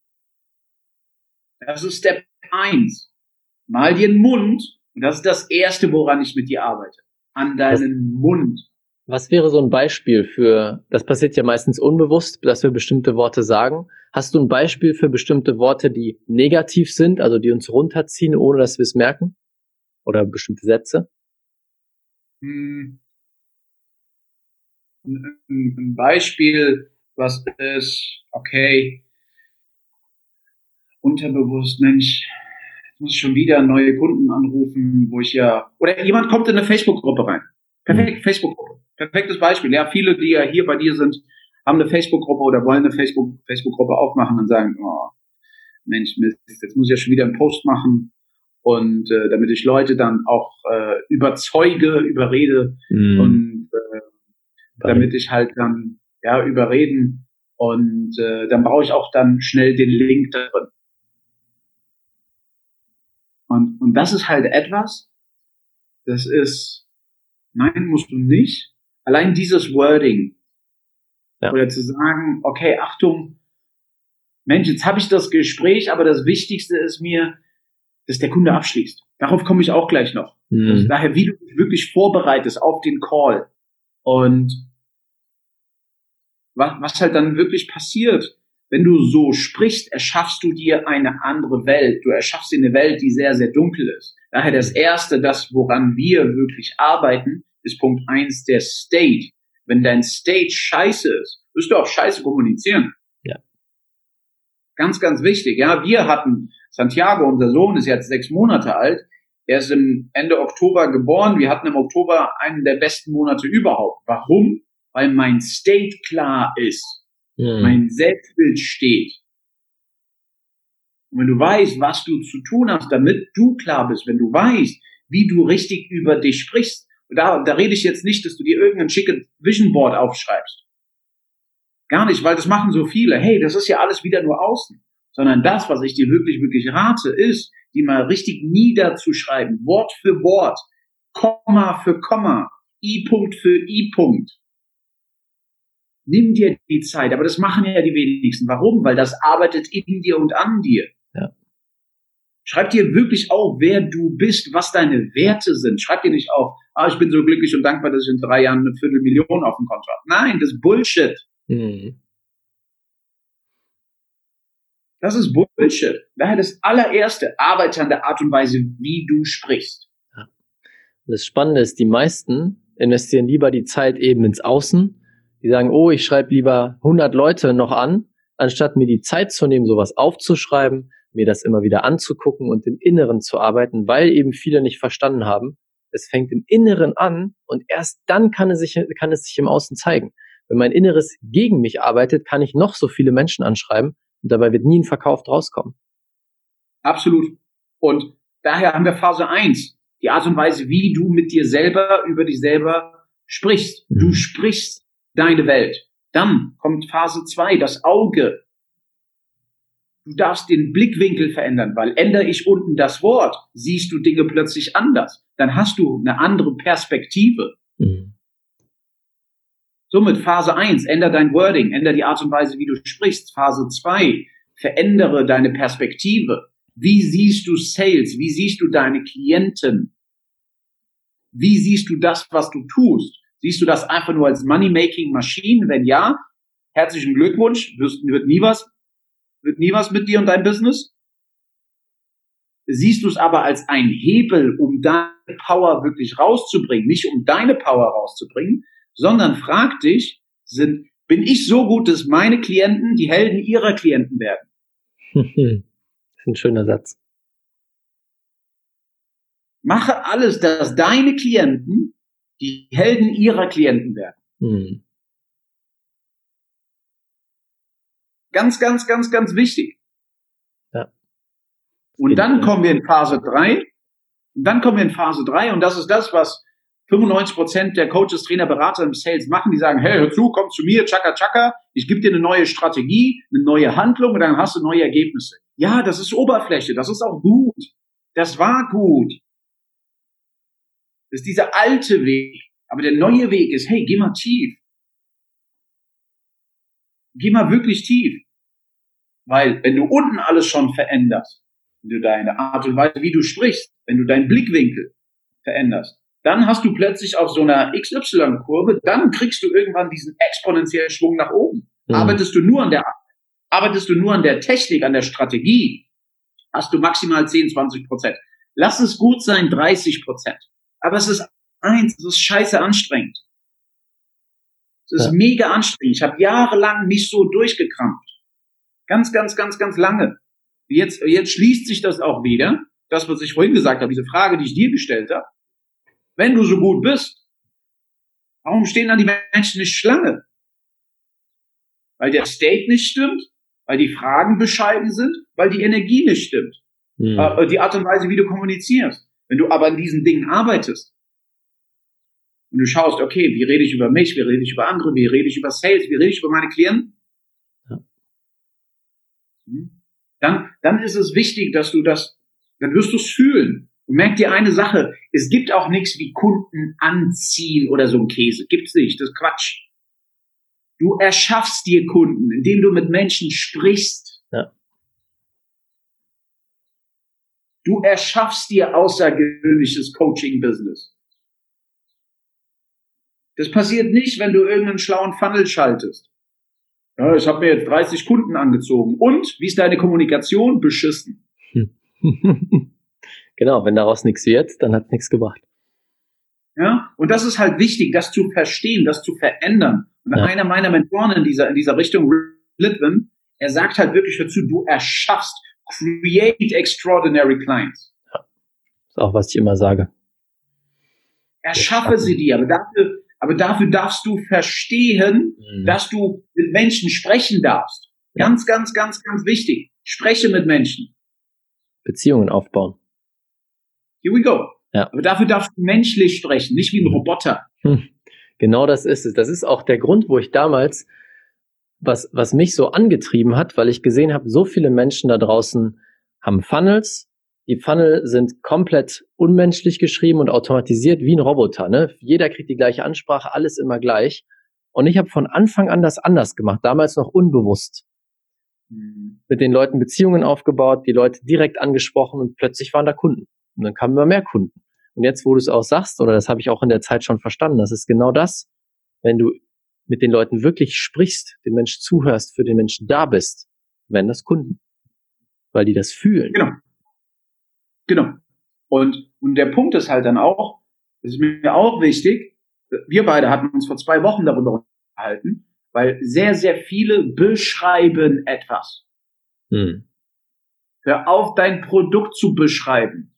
Das ist Step eins. Mal dir den Mund. Und das ist das Erste, woran ich mit dir arbeite. An deinen was, Mund. Was wäre so ein Beispiel für, das passiert ja meistens unbewusst, dass wir bestimmte Worte sagen. Hast du ein Beispiel für bestimmte Worte, die negativ sind, also die uns runterziehen, ohne dass wir es merken? Oder bestimmte Sätze? Hm. Ein, ein Beispiel, was ist, okay, unterbewusst, Mensch, jetzt muss ich schon wieder neue Kunden anrufen, wo ich ja, oder jemand kommt in eine Facebook-Gruppe rein. Perfekt, mhm. Facebook-Gruppe. Perfektes Beispiel. Ja, viele, die ja hier bei dir sind, haben eine Facebook-Gruppe oder wollen eine Facebook-Gruppe Facebook aufmachen und sagen, oh, Mensch, Mist, jetzt muss ich ja schon wieder einen Post machen. Und äh, damit ich Leute dann auch äh, überzeuge, überrede mm. und äh, damit ich halt dann ja überreden und äh, dann brauche ich auch dann schnell den Link drin. Und, und das ist halt etwas, das ist, nein, musst du nicht. Allein dieses Wording. Ja. Oder zu sagen, okay, Achtung, Mensch, jetzt habe ich das Gespräch, aber das Wichtigste ist mir, dass der Kunde abschließt. Darauf komme ich auch gleich noch. Mhm. Also daher, wie du dich wirklich vorbereitest auf den Call. Und was, was halt dann wirklich passiert, wenn du so sprichst, erschaffst du dir eine andere Welt. Du erschaffst dir eine Welt, die sehr, sehr dunkel ist. Daher das Erste, das, woran wir wirklich arbeiten, ist Punkt eins der State. Wenn dein State scheiße ist, wirst du auch scheiße kommunizieren. Ja. Ganz, ganz wichtig. Ja, wir hatten Santiago, unser Sohn ist jetzt sechs Monate alt. Er ist im Ende Oktober geboren. Wir hatten im Oktober einen der besten Monate überhaupt. Warum? Weil mein State klar ist mhm. mein Selbstbild steht. Und wenn du weißt, was du zu tun hast, damit du klar bist, wenn du weißt, wie du richtig über dich sprichst, und da, da rede ich jetzt nicht, dass du dir irgendein schickes Vision Board aufschreibst. Gar nicht, weil das machen so viele. Hey, das ist ja alles wieder nur außen. Sondern das, was ich dir wirklich, wirklich rate, ist, die mal richtig niederzuschreiben, Wort für Wort, Komma für Komma, I-Punkt für I-Punkt. Nimm dir die Zeit, aber das machen ja die wenigsten. Warum? Weil das arbeitet in dir und an dir. Ja. Schreib dir wirklich auf, wer du bist, was deine Werte sind. Schreib dir nicht auf, ah, ich bin so glücklich und dankbar, dass ich in drei Jahren eine Viertelmillion auf dem Konto habe. Nein, das ist Bullshit. Mhm. Das ist Bullshit. Daher das allererste, arbeite an der Art und Weise, wie du sprichst. Ja. Das Spannende ist, die meisten investieren lieber die Zeit eben ins Außen, die sagen, oh, ich schreibe lieber 100 Leute noch an, anstatt mir die Zeit zu nehmen, sowas aufzuschreiben, mir das immer wieder anzugucken und im Inneren zu arbeiten, weil eben viele nicht verstanden haben, es fängt im Inneren an und erst dann kann es sich, kann es sich im Außen zeigen. Wenn mein Inneres gegen mich arbeitet, kann ich noch so viele Menschen anschreiben und dabei wird nie ein Verkauf rauskommen. Absolut. Und daher haben wir Phase 1, die Art und Weise, wie du mit dir selber über dich selber sprichst. Du mhm. sprichst deine Welt. Dann kommt Phase 2, das Auge. Du darfst den Blickwinkel verändern, weil ändere ich unten das Wort, siehst du Dinge plötzlich anders. Dann hast du eine andere Perspektive. Mhm. Somit Phase 1, ändere dein Wording, ändere die Art und Weise, wie du sprichst. Phase 2, verändere deine Perspektive. Wie siehst du Sales? Wie siehst du deine Klienten? Wie siehst du das, was du tust? Siehst du das einfach nur als Money-Making-Maschine? Wenn ja, herzlichen Glückwunsch, wirst, wird nie was, wird nie was mit dir und deinem Business. Siehst du es aber als ein Hebel, um deine Power wirklich rauszubringen, nicht um deine Power rauszubringen, sondern frag dich, sind, bin ich so gut, dass meine Klienten die Helden ihrer Klienten werden? das ist ein schöner Satz. Mache alles, dass deine Klienten die Helden ihrer Klienten werden. Hm. Ganz, ganz, ganz, ganz wichtig. Ja. Und dann kommen wir in Phase drei. Und dann kommen wir in Phase drei und das ist das, was 95 Prozent der Coaches, Trainer, Berater im Sales machen, die sagen, hey, hör zu, komm zu mir, tschakka, tschakka, ich gebe dir eine neue Strategie, eine neue Handlung und dann hast du neue Ergebnisse. Ja, das ist Oberfläche, das ist auch gut. Das war gut. Das ist dieser alte Weg. Aber der neue Weg ist, hey, geh mal tief. Geh mal wirklich tief. Weil wenn du unten alles schon veränderst, wenn du deine Art und Weise, wie du sprichst, wenn du deinen Blickwinkel veränderst, dann hast du plötzlich auf so einer XY-Kurve, dann kriegst du irgendwann diesen exponentiellen Schwung nach oben. Mhm. Arbeitest du nur an der, arbeitest du nur an der Technik, an der Strategie, hast du maximal 10, 20 Prozent. Lass es gut sein, 30 Prozent. Aber es ist eins, es ist scheiße anstrengend. Es ist ja. mega anstrengend. Ich habe jahrelang mich so durchgekrampft. Ganz, ganz, ganz, ganz lange. Jetzt, jetzt schließt sich das auch wieder. Das, was ich vorhin gesagt habe, diese Frage, die ich dir gestellt habe. Wenn du so gut bist, warum stehen dann die Menschen nicht Schlange? Weil der State nicht stimmt, weil die Fragen bescheiden sind, weil die Energie nicht stimmt. Mhm. Die Art und Weise, wie du kommunizierst. Wenn du aber an diesen Dingen arbeitest und du schaust, okay, wie rede ich über mich, wie rede ich über andere, wie rede ich über Sales, wie rede ich über meine Klienten, ja. Hm? dann, dann ist es wichtig, dass du das, dann wirst du es fühlen. Und merk dir eine Sache, es gibt auch nichts wie Kunden anziehen oder so ein Käse. Gibt's nicht, das ist Quatsch. Du erschaffst dir Kunden, indem du mit Menschen sprichst. Ja. Du erschaffst dir außergewöhnliches Coaching-Business. Das passiert nicht, wenn du irgendeinen schlauen Funnel schaltest. Ja, ich habe mir jetzt 30 Kunden angezogen. Und wie ist deine Kommunikation? Beschissen. genau, wenn daraus nichts wird, dann hat nichts gebracht. Ja, und das ist halt wichtig, das zu verstehen, das zu verändern. Und ja. einer meiner Mentoren in dieser, in dieser Richtung, Litwin, er sagt halt wirklich dazu, du erschaffst, create extraordinary clients. Ja, ist auch, was ich immer sage. Erschaffe sie dir, aber dafür, aber dafür darfst du verstehen, mhm. dass du mit Menschen sprechen darfst. Ganz, ganz, ganz, ganz wichtig. Spreche mit Menschen. Beziehungen aufbauen. Here we go. Ja. Aber dafür darfst du menschlich sprechen, nicht wie ein Roboter. Hm. Genau das ist es. Das ist auch der Grund, wo ich damals, was, was mich so angetrieben hat, weil ich gesehen habe, so viele Menschen da draußen haben Funnels. Die Funnel sind komplett unmenschlich geschrieben und automatisiert wie ein Roboter. Ne? Jeder kriegt die gleiche Ansprache, alles immer gleich. Und ich habe von Anfang an das anders gemacht, damals noch unbewusst. Mhm. Mit den Leuten Beziehungen aufgebaut, die Leute direkt angesprochen und plötzlich waren da Kunden. Und dann kamen immer mehr Kunden. Und jetzt, wo du es auch sagst, oder das habe ich auch in der Zeit schon verstanden, das ist genau das, wenn du mit den Leuten wirklich sprichst, den Menschen zuhörst, für den Menschen da bist, werden das Kunden. Weil die das fühlen. Genau. Genau. Und, und der Punkt ist halt dann auch, das ist mir auch wichtig, wir beide hatten uns vor zwei Wochen darüber unterhalten, weil sehr, sehr viele beschreiben etwas. Hm. Hör auf, dein Produkt zu beschreiben.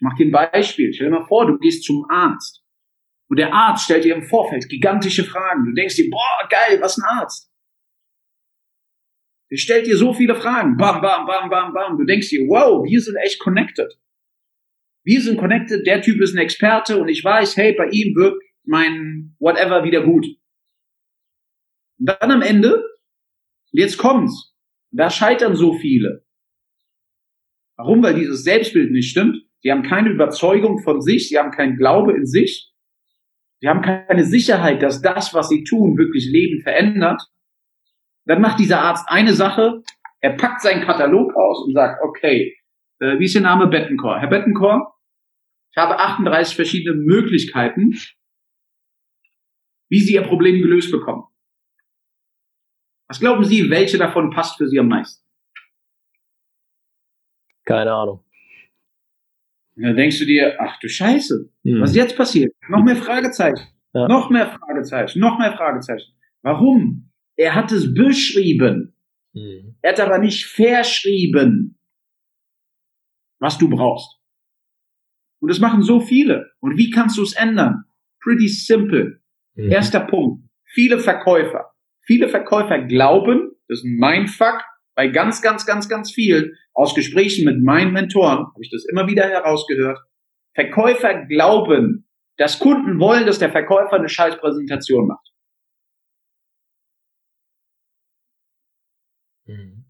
Ich mache dir ein Beispiel. Stell dir mal vor, du gehst zum Arzt. Und der Arzt stellt dir im Vorfeld gigantische Fragen. Du denkst dir, boah, geil, was ein Arzt. Der stellt dir so viele Fragen. Bam, bam, bam, bam, bam. Du denkst dir, wow, wir sind echt connected. Wir sind connected, der Typ ist ein Experte und ich weiß, hey, bei ihm wird mein whatever wieder gut. Und dann am Ende, jetzt kommt's, da scheitern so viele. Warum? Weil dieses Selbstbild nicht stimmt. Sie haben keine Überzeugung von sich, sie haben keinen Glaube in sich, sie haben keine Sicherheit, dass das, was sie tun, wirklich Leben verändert. Dann macht dieser Arzt eine Sache, er packt seinen Katalog aus und sagt, okay, äh, wie ist Ihr Name? Bettencore. Herr Bettencore, ich habe 38 verschiedene Möglichkeiten, wie Sie Ihr Problem gelöst bekommen. Was glauben Sie, welche davon passt für Sie am meisten? Keine Ahnung. Und dann denkst du dir, ach du Scheiße, hm. was jetzt passiert? Noch mehr Fragezeichen, ja. noch mehr Fragezeichen, noch mehr Fragezeichen. Warum? Er hat es beschrieben. Hm. Er hat aber nicht verschrieben, was du brauchst. Und das machen so viele. Und wie kannst du es ändern? Pretty simple. Mhm. Erster Punkt. Viele Verkäufer. Viele Verkäufer glauben, das ist ein Mindfuck, bei ganz, ganz, ganz, ganz vielen aus Gesprächen mit meinen Mentoren habe ich das immer wieder herausgehört. Verkäufer glauben, dass Kunden wollen, dass der Verkäufer eine scheiß Präsentation macht. Mhm.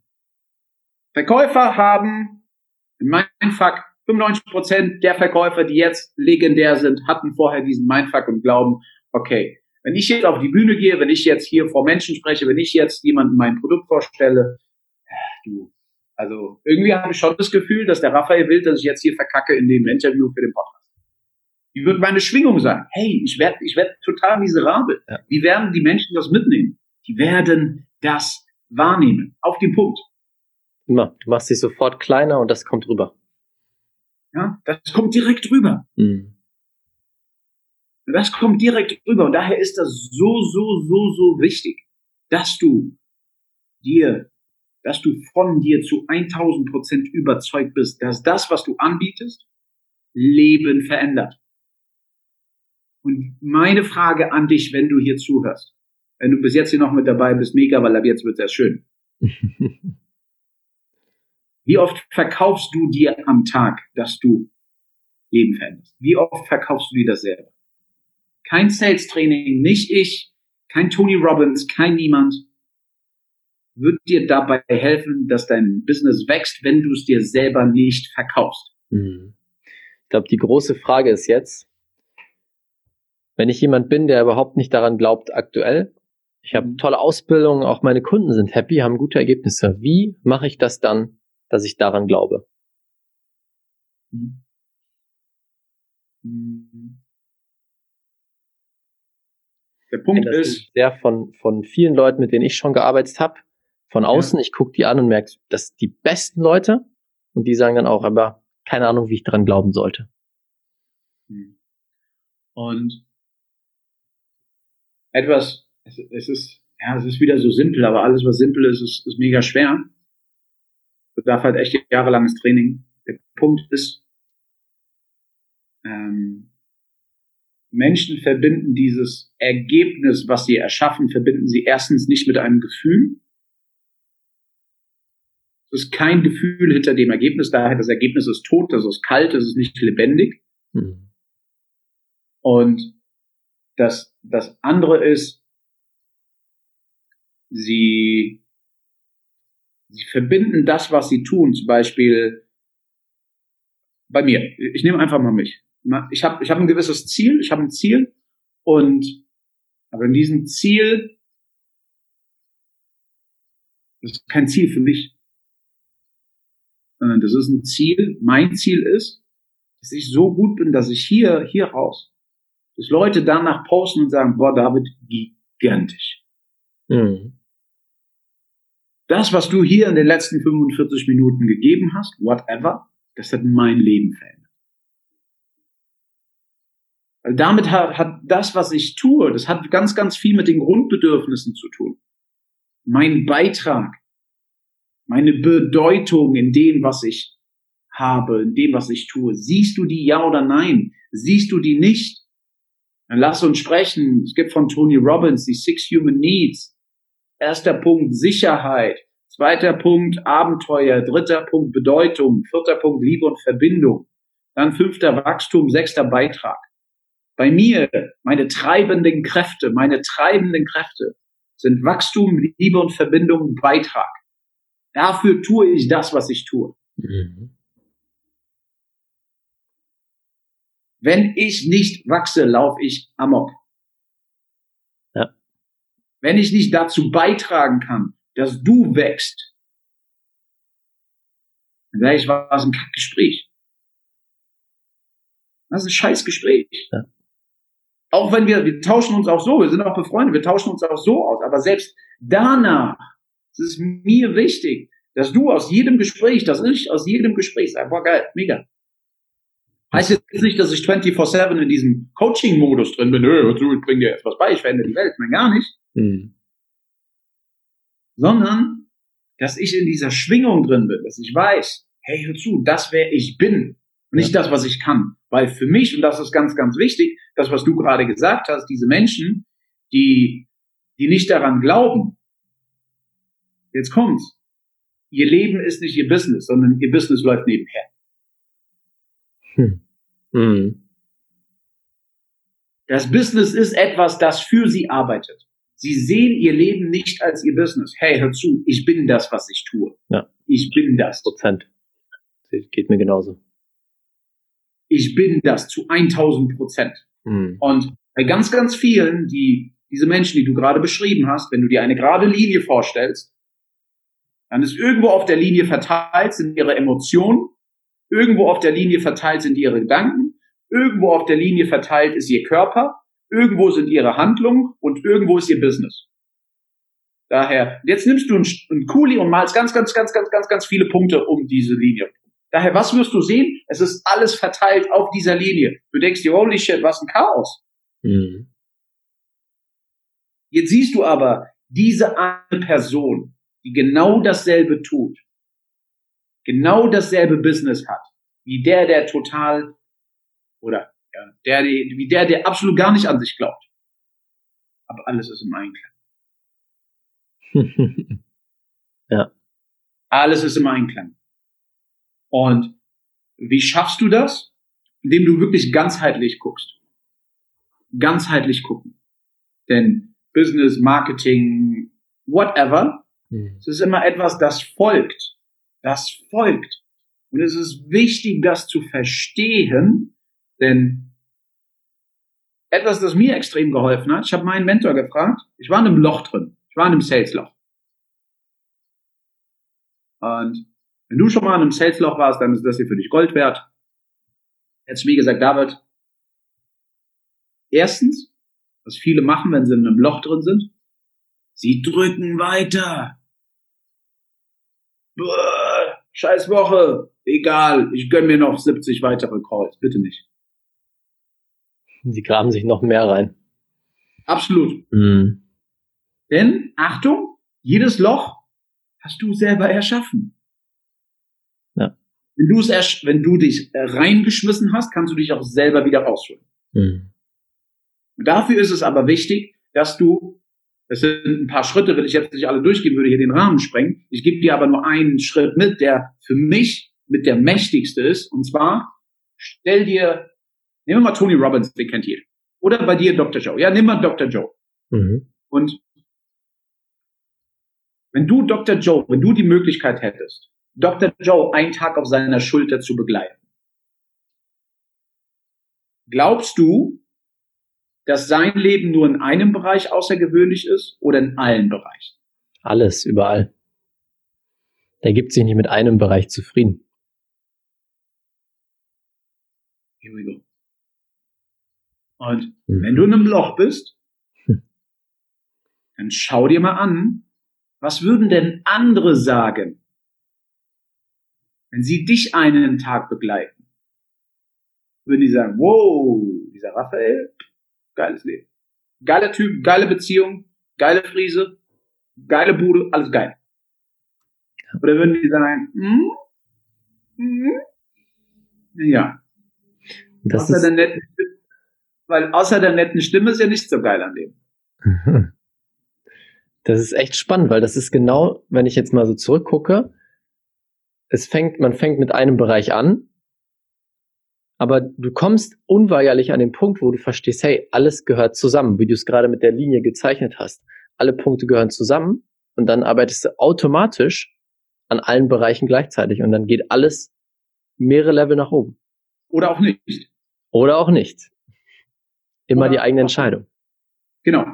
Verkäufer haben in meinem Fakt 95 Prozent der Verkäufer, die jetzt legendär sind, hatten vorher diesen Mindfuck und glauben, okay, wenn ich jetzt auf die Bühne gehe, wenn ich jetzt hier vor Menschen spreche, wenn ich jetzt jemandem mein Produkt vorstelle, du, also irgendwie habe ich schon das Gefühl, dass der Raphael will, dass ich jetzt hier verkacke in dem Interview für den Podcast. Wie wird meine Schwingung sein? Hey, ich werde ich werd total miserabel. Ja. Wie werden die Menschen das mitnehmen? Die werden das wahrnehmen. Auf den Punkt. Immer. Du machst dich sofort kleiner und das kommt rüber. Ja, das kommt direkt rüber. Mhm. Das kommt direkt rüber. Und daher ist das so, so, so, so wichtig, dass du dir, dass du von dir zu 1000 Prozent überzeugt bist, dass das, was du anbietest, Leben verändert. Und meine Frage an dich, wenn du hier zuhörst, wenn du bis jetzt hier noch mit dabei bist, mega, weil ab jetzt wird es schön. Wie oft verkaufst du dir am Tag, dass du Leben veränderst? Wie oft verkaufst du dir das selber? Kein Sales Training, nicht ich, kein Tony Robbins, kein niemand wird dir dabei helfen, dass dein Business wächst, wenn du es dir selber nicht verkaufst. Mhm. Ich glaube, die große Frage ist jetzt, wenn ich jemand bin, der überhaupt nicht daran glaubt aktuell, ich habe mhm. tolle Ausbildung, auch meine Kunden sind happy, haben gute Ergebnisse. Wie mache ich das dann, dass ich daran glaube? Mhm. Der Punkt ja, ist, der von, von vielen Leuten, mit denen ich schon gearbeitet habe, von außen, ja. ich gucke die an und merke, dass die besten Leute und die sagen dann auch, aber keine Ahnung, wie ich daran glauben sollte. Mhm. Und etwas, es, es ist, ja, es ist wieder so simpel, aber alles, was simpel ist, ist, ist mega schwer. Bedarf halt echt jahrelanges Training. Der Punkt ist, ähm, Menschen verbinden dieses Ergebnis, was sie erschaffen, verbinden sie erstens nicht mit einem Gefühl. Es ist kein Gefühl hinter dem Ergebnis, daher das Ergebnis ist tot, das ist kalt, das ist nicht lebendig. Mhm. Und das, das andere ist, sie, sie verbinden das, was sie tun, zum Beispiel bei mir. Ich nehme einfach mal mich. Ich habe ich hab ein gewisses Ziel, ich habe ein Ziel und aber in diesem Ziel das ist kein Ziel für mich, sondern das ist ein Ziel. Mein Ziel ist, dass ich so gut bin, dass ich hier, hier raus dass Leute danach posten und sagen, boah, David, gigantisch. Mhm. Das, was du hier in den letzten 45 Minuten gegeben hast, whatever, das hat mein Leben verändert. Weil damit hat, hat das, was ich tue, das hat ganz, ganz viel mit den Grundbedürfnissen zu tun. Mein Beitrag, meine Bedeutung in dem, was ich habe, in dem, was ich tue. Siehst du die ja oder nein? Siehst du die nicht? Dann lass uns sprechen. Es gibt von Tony Robbins die Six Human Needs. Erster Punkt Sicherheit. Zweiter Punkt Abenteuer. Dritter Punkt Bedeutung. Vierter Punkt Liebe und Verbindung. Dann fünfter Wachstum. Sechster Beitrag. Bei mir, meine treibenden Kräfte, meine treibenden Kräfte sind Wachstum, Liebe und Verbindung, Beitrag. Dafür tue ich das, was ich tue. Mhm. Wenn ich nicht wachse, laufe ich amok. Ja. Wenn ich nicht dazu beitragen kann, dass du wächst, dann sage ich, war es ein Gespräch. Das ist ein scheiß Gespräch. Ja. Auch wenn wir, wir tauschen uns auch so, wir sind auch befreundet, wir tauschen uns auch so aus, aber selbst danach ist es mir wichtig, dass du aus jedem Gespräch, dass ich aus jedem Gespräch sage, boah geil, mega, Heißt jetzt nicht, dass ich 24-7 in diesem Coaching-Modus drin bin, Nö, ich bringe dir jetzt was bei, ich verändere die Welt. Nein, gar nicht. Mhm. Sondern, dass ich in dieser Schwingung drin bin, dass ich weiß, hey, hör zu, das wer ich bin und nicht ja. das, was ich kann. Weil für mich, und das ist ganz, ganz wichtig, das, was du gerade gesagt hast, diese Menschen, die, die nicht daran glauben, jetzt kommt's. Ihr Leben ist nicht ihr Business, sondern ihr Business läuft nebenher. Hm. Mhm. Das Business ist etwas, das für sie arbeitet. Sie sehen ihr Leben nicht als ihr Business. Hey, hör zu, ich bin das, was ich tue. Ja. Ich bin das. Prozent. Geht mir genauso. Ich bin das zu 1000 Prozent. Mhm. Und bei ganz, ganz vielen, die, diese Menschen, die du gerade beschrieben hast, wenn du dir eine gerade Linie vorstellst, dann ist irgendwo auf der Linie verteilt sind ihre Emotionen, irgendwo auf der Linie verteilt sind ihre Gedanken, irgendwo auf der Linie verteilt ist ihr Körper, irgendwo sind ihre Handlungen und irgendwo ist ihr Business. Daher, jetzt nimmst du einen, Kuli und malst ganz, ganz, ganz, ganz, ganz, ganz viele Punkte um diese Linie. Daher, was wirst du sehen? Es ist alles verteilt auf dieser Linie. Du denkst dir, holy shit, was ein Chaos. Mhm. Jetzt siehst du aber diese eine Person, die genau dasselbe tut, genau dasselbe Business hat, wie der, der total, oder ja, der, wie der, der absolut gar nicht an sich glaubt. Aber alles ist im Einklang. ja. Alles ist im Einklang. Und wie schaffst du das? Indem du wirklich ganzheitlich guckst. Ganzheitlich gucken. Denn Business, Marketing, whatever, mhm. es ist immer etwas, das folgt. Das folgt. Und es ist wichtig, das zu verstehen, denn etwas, das mir extrem geholfen hat, ich habe meinen Mentor gefragt, ich war in einem Loch drin, ich war in einem Sales-Loch. Und wenn du schon mal in einem Sales-Loch warst, dann ist das hier für dich Gold wert. Jetzt, wie gesagt, David, erstens, was viele machen, wenn sie in einem Loch drin sind, sie drücken weiter. Scheiß Woche, egal, ich gönn mir noch 70 weitere Calls, bitte nicht. Sie graben sich noch mehr rein. Absolut. Mhm. Denn, Achtung, jedes Loch hast du selber erschaffen. Ja. Wenn, du es wenn du dich reingeschmissen hast, kannst du dich auch selber wieder rausholen. Mhm. Dafür ist es aber wichtig, dass du, das sind ein paar Schritte, will ich jetzt nicht alle durchgehen, würde hier den Rahmen sprengen. Ich gebe dir aber nur einen Schritt mit, der für mich mit der mächtigste ist. Und zwar, stell dir Nehmen wir mal Tony Robbins, den kennt jeder. Oder bei dir Dr. Joe. Ja, nimm mal Dr. Joe. Mhm. Und wenn du Dr. Joe, wenn du die Möglichkeit hättest, Dr. Joe einen Tag auf seiner Schulter zu begleiten, glaubst du, dass sein Leben nur in einem Bereich außergewöhnlich ist oder in allen Bereichen? Alles, überall. Der gibt sich nicht mit einem Bereich zufrieden. Here we go. Und mhm. wenn du in einem Loch bist, hm. dann schau dir mal an, was würden denn andere sagen, wenn sie dich einen Tag begleiten? Würden die sagen, wow, dieser Raphael, geiles Leben. Geiler Typ, geile Beziehung, geile Friese, geile Bude, alles geil. Oder würden die sagen, hm, hm, ja. Das ist, der nette weil außer der netten Stimme ist ja nicht so geil an dem. Das ist echt spannend, weil das ist genau, wenn ich jetzt mal so zurückgucke, es fängt, man fängt mit einem Bereich an, aber du kommst unweigerlich an den Punkt, wo du verstehst, hey, alles gehört zusammen, wie du es gerade mit der Linie gezeichnet hast. Alle Punkte gehören zusammen und dann arbeitest du automatisch an allen Bereichen gleichzeitig und dann geht alles mehrere Level nach oben. Oder auch nicht. Oder auch nicht. Immer die eigene Entscheidung. Genau.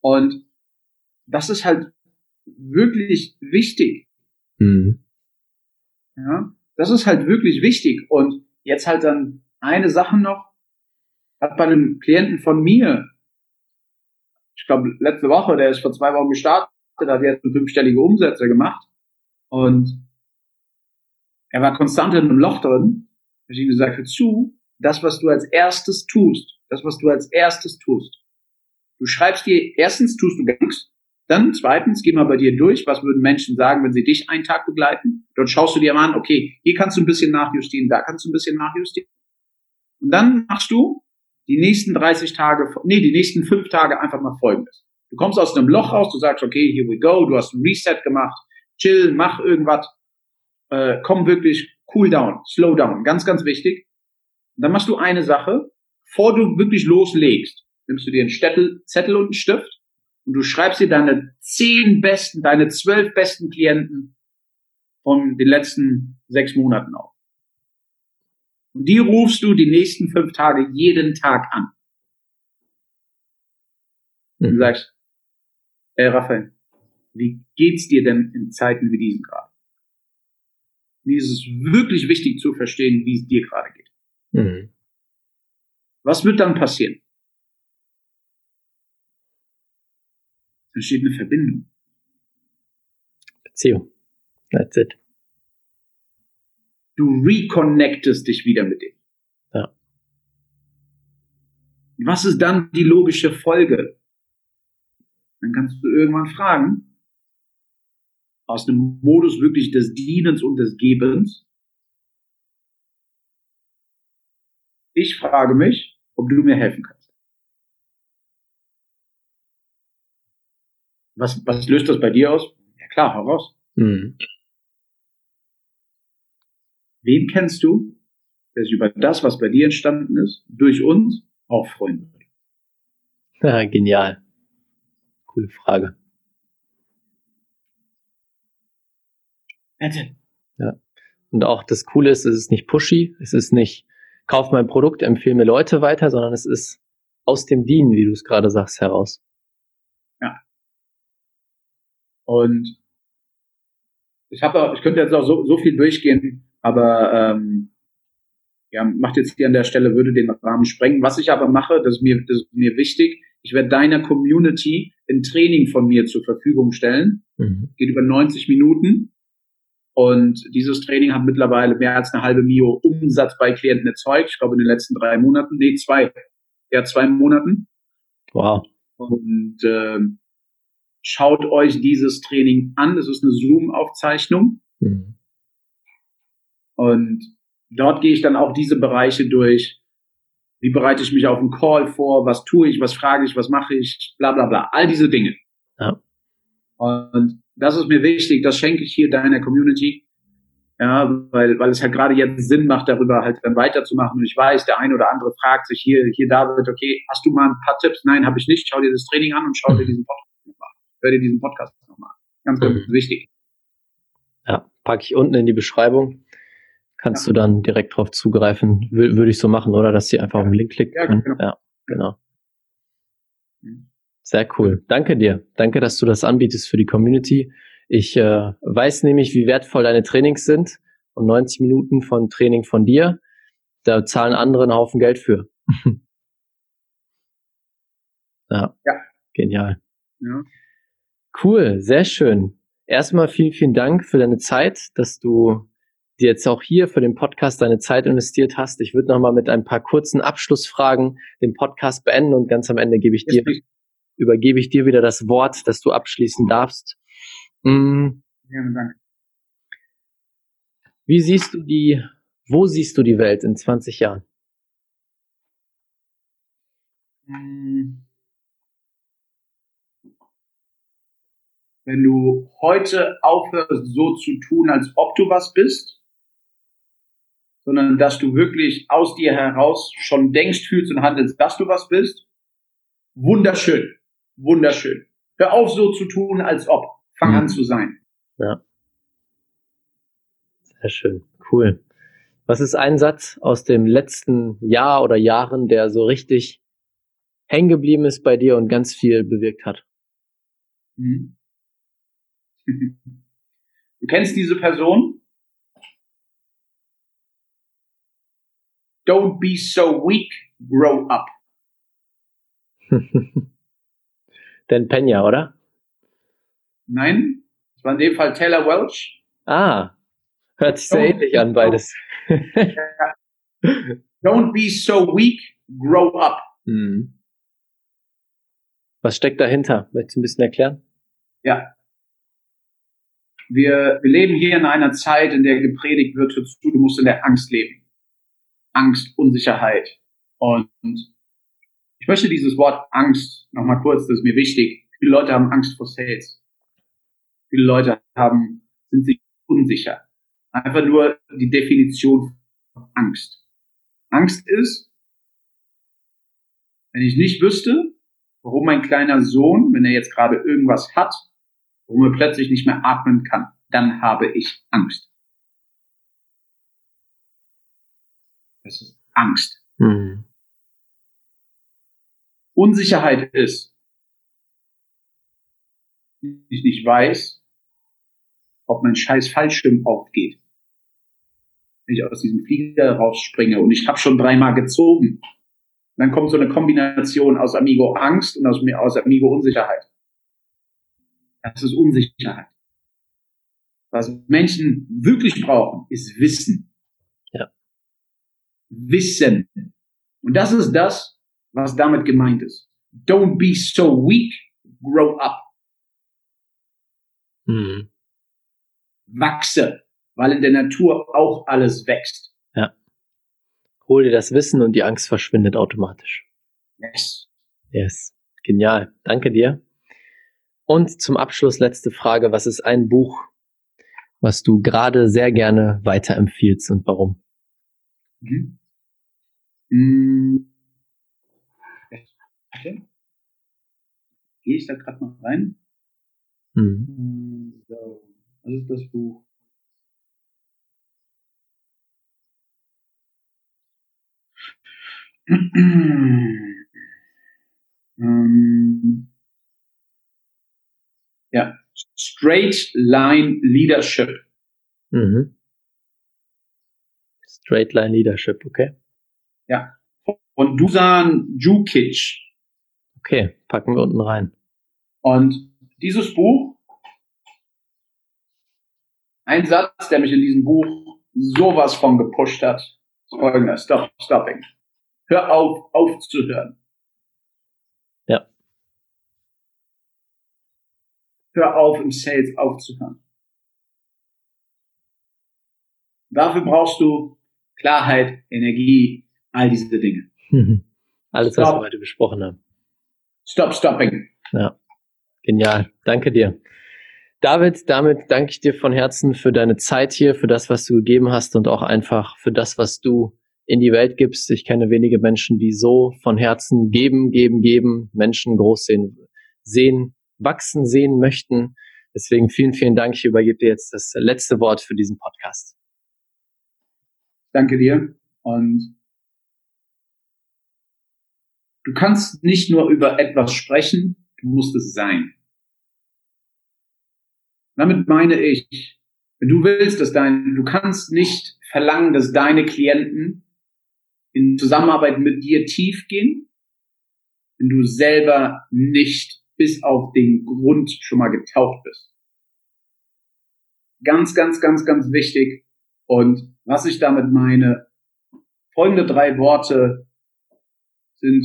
Und das ist halt wirklich wichtig. Mhm. Ja, das ist halt wirklich wichtig. Und jetzt halt dann eine Sache noch, hat bei einem Klienten von mir, ich glaube letzte Woche, der ist vor zwei Wochen gestartet, hat jetzt fünfstellige Umsätze gemacht und er war konstant in einem Loch drin. Ich ihm gesagt, hör zu, das, was du als erstes tust, das, was du als erstes tust. Du schreibst dir, erstens tust du gar nichts, dann zweitens, geh mal bei dir durch, was würden Menschen sagen, wenn sie dich einen Tag begleiten? Dort schaust du dir mal an, okay, hier kannst du ein bisschen nachjustieren, da kannst du ein bisschen nachjustieren. Und dann machst du die nächsten 30 Tage, nee, die nächsten fünf Tage einfach mal Folgendes. Du kommst aus einem Loch raus, du sagst, okay, here we go, du hast ein Reset gemacht, chill, mach irgendwas, äh, komm wirklich cool down, slow down, ganz, ganz wichtig. dann machst du eine Sache, bevor du wirklich loslegst, nimmst du dir einen Zettel, Zettel und einen Stift und du schreibst dir deine zehn besten, deine zwölf besten Klienten von den letzten sechs Monaten auf. Und die rufst du die nächsten fünf Tage jeden Tag an. Und du mhm. sagst, ey Raphael, wie geht's dir denn in Zeiten wie diesen gerade? Mir ist es wirklich wichtig zu verstehen, wie es dir gerade geht. Mhm. Was wird dann passieren? Dann steht eine Verbindung. Beziehung. That's it. Du reconnectest dich wieder mit dem. Ja. Was ist dann die logische Folge? Dann kannst du irgendwann fragen, aus dem Modus wirklich des Dienens und des Gebens, ich frage mich, ob du mir helfen kannst. Was, was löst das bei dir aus? Ja klar, hau raus. Mhm. Wen kennst du, der sich über das, was bei dir entstanden ist, durch uns auch freuen würde? Ja, genial. Coole Frage. Bitte. Ja. Und auch das Coole ist, es ist nicht pushy, es ist nicht, kauf mein Produkt, empfehle mir Leute weiter, sondern es ist aus dem Dienen, wie du es gerade sagst, heraus. Ja. Und ich habe, ich könnte jetzt auch so, so viel durchgehen, aber ähm, ja, macht jetzt hier an der Stelle, würde den Rahmen sprengen. Was ich aber mache, das ist mir, das ist mir wichtig, ich werde deiner Community ein Training von mir zur Verfügung stellen. Mhm. Geht über 90 Minuten. Und dieses Training hat mittlerweile mehr als eine halbe Mio Umsatz bei Klienten erzeugt. Ich glaube in den letzten drei Monaten, nee, zwei, ja, zwei Monaten. Wow. Und äh, schaut euch dieses Training an. Das ist eine Zoom-Aufzeichnung. Mhm. Und dort gehe ich dann auch diese Bereiche durch. Wie bereite ich mich auf einen Call vor? Was tue ich? Was frage ich? Was mache ich? Bla, bla, bla. All diese Dinge. Ja. Und das ist mir wichtig. Das schenke ich hier deiner Community. Ja, weil, weil es halt gerade jetzt Sinn macht, darüber halt dann weiterzumachen. Und ich weiß, der eine oder andere fragt sich hier, hier David, okay, hast du mal ein paar Tipps? Nein, habe ich nicht. Schau dir das Training an und schau dir diesen Podcast. Hör dir diesen Podcast nochmal. Ganz, ganz mhm. wichtig. Ja, packe ich unten in die Beschreibung kannst ja. du dann direkt drauf zugreifen. Würde würd ich so machen, oder? Dass sie einfach auf den Link klicken ja, können. Genau. Ja, genau. Mhm. Sehr cool. Danke dir. Danke, dass du das anbietest für die Community. Ich äh, weiß nämlich, wie wertvoll deine Trainings sind und 90 Minuten von Training von dir, da zahlen andere einen Haufen Geld für. ja, ja, genial. Ja. Cool, sehr schön. Erstmal vielen, vielen Dank für deine Zeit, dass du die jetzt auch hier für den Podcast deine Zeit investiert hast. Ich würde nochmal mit ein paar kurzen Abschlussfragen den Podcast beenden und ganz am Ende gebe ich dir, übergebe ich dir wieder das Wort, dass du abschließen darfst. Mhm. Ja, danke. Wie siehst du die, wo siehst du die Welt in 20 Jahren? Hm. Wenn du heute aufhörst, so zu tun, als ob du was bist, sondern dass du wirklich aus dir heraus schon denkst, fühlst und handelst, dass du was bist. Wunderschön, wunderschön. Hör auf, so zu tun, als ob. Fang mhm. an zu sein. Ja. Sehr schön, cool. Was ist ein Satz aus dem letzten Jahr oder Jahren, der so richtig hängen geblieben ist bei dir und ganz viel bewirkt hat? Mhm. Du kennst diese Person? Don't be so weak, grow up. Den Pena, oder? Nein, das war in dem Fall Taylor Welch. Ah, hört sich sehr ähnlich an beides. Don't be so weak, grow up. Hm. Was steckt dahinter? Möchtest du ein bisschen erklären? Ja. Wir, wir leben hier in einer Zeit, in der gepredigt wird, du musst in der Angst leben. Angst, Unsicherheit. Und ich möchte dieses Wort Angst nochmal kurz, das ist mir wichtig. Viele Leute haben Angst vor Sales. Viele Leute haben, sind sich unsicher. Einfach nur die Definition von Angst. Angst ist, wenn ich nicht wüsste, warum mein kleiner Sohn, wenn er jetzt gerade irgendwas hat, warum er plötzlich nicht mehr atmen kann, dann habe ich Angst. Das ist Angst. Mhm. Unsicherheit ist, ich nicht weiß, ob mein scheiß Fallschirm aufgeht. Wenn ich aus diesem Flieger rausspringe und ich habe schon dreimal gezogen. dann kommt so eine Kombination aus Amigo Angst und aus, aus Amigo Unsicherheit. Das ist Unsicherheit. Was Menschen wirklich brauchen, ist Wissen. Ja. Wissen. Und das ist das, was damit gemeint ist. Don't be so weak, grow up. Mhm. Wachse, weil in der Natur auch alles wächst. Ja. Hol dir das Wissen und die Angst verschwindet automatisch. Yes. Yes. Genial. Danke dir. Und zum Abschluss letzte Frage. Was ist ein Buch, was du gerade sehr gerne weiterempfiehlst und warum? Mhm. Mhm. Okay. Gehe ich da gerade noch rein? Mhm. Hm, so. Was ist das Buch? ähm, ja, Straight Line Leadership. Mhm. Straight Line Leadership, okay. Ja. Und Dusan Jukic. Okay, packen wir unten rein. Und dieses Buch, ein Satz, der mich in diesem Buch sowas von gepusht hat, ist folgender, stop, stopping. Hör auf, aufzuhören. Ja. Hör auf, im Sales aufzuhören. Dafür brauchst du Klarheit, Energie, all diese Dinge. Alles, Stop. was wir heute besprochen haben. Stop stopping. Ja. Genial. Danke dir. David, damit danke ich dir von Herzen für deine Zeit hier, für das, was du gegeben hast und auch einfach für das, was du in die Welt gibst. Ich kenne wenige Menschen, die so von Herzen geben, geben, geben, Menschen groß sehen, sehen, wachsen sehen möchten. Deswegen vielen, vielen Dank. Ich übergebe dir jetzt das letzte Wort für diesen Podcast. Danke dir und du kannst nicht nur über etwas sprechen, du musst es sein. Damit meine ich, du willst, dass dein, du kannst nicht verlangen, dass deine Klienten in Zusammenarbeit mit dir tief gehen, wenn du selber nicht bis auf den Grund schon mal getaucht bist. Ganz, ganz, ganz, ganz wichtig. Und was ich damit meine, folgende drei Worte sind,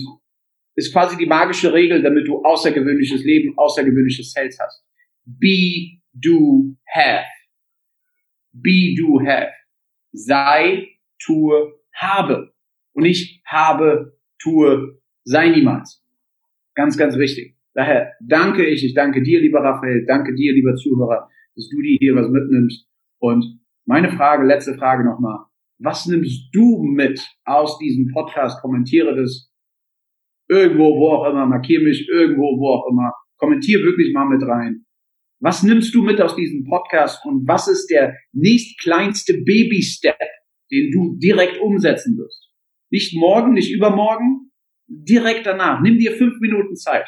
ist quasi die magische Regel, damit du außergewöhnliches Leben, außergewöhnliches Sales hast. Be do, have. Be, do, have. Sei, tue, habe. Und nicht habe, tue, sei niemals. Ganz, ganz wichtig. Daher danke ich, ich danke dir, lieber Raphael, danke dir, lieber Zuhörer, dass du dir hier was mitnimmst. Und meine Frage, letzte Frage nochmal. Was nimmst du mit aus diesem Podcast? Kommentiere das irgendwo, wo auch immer, markiere mich irgendwo, wo auch immer. Kommentiere wirklich mal mit rein. Was nimmst du mit aus diesem Podcast und was ist der nächstkleinste Baby-Step, den du direkt umsetzen wirst? Nicht morgen, nicht übermorgen, direkt danach. Nimm dir fünf Minuten Zeit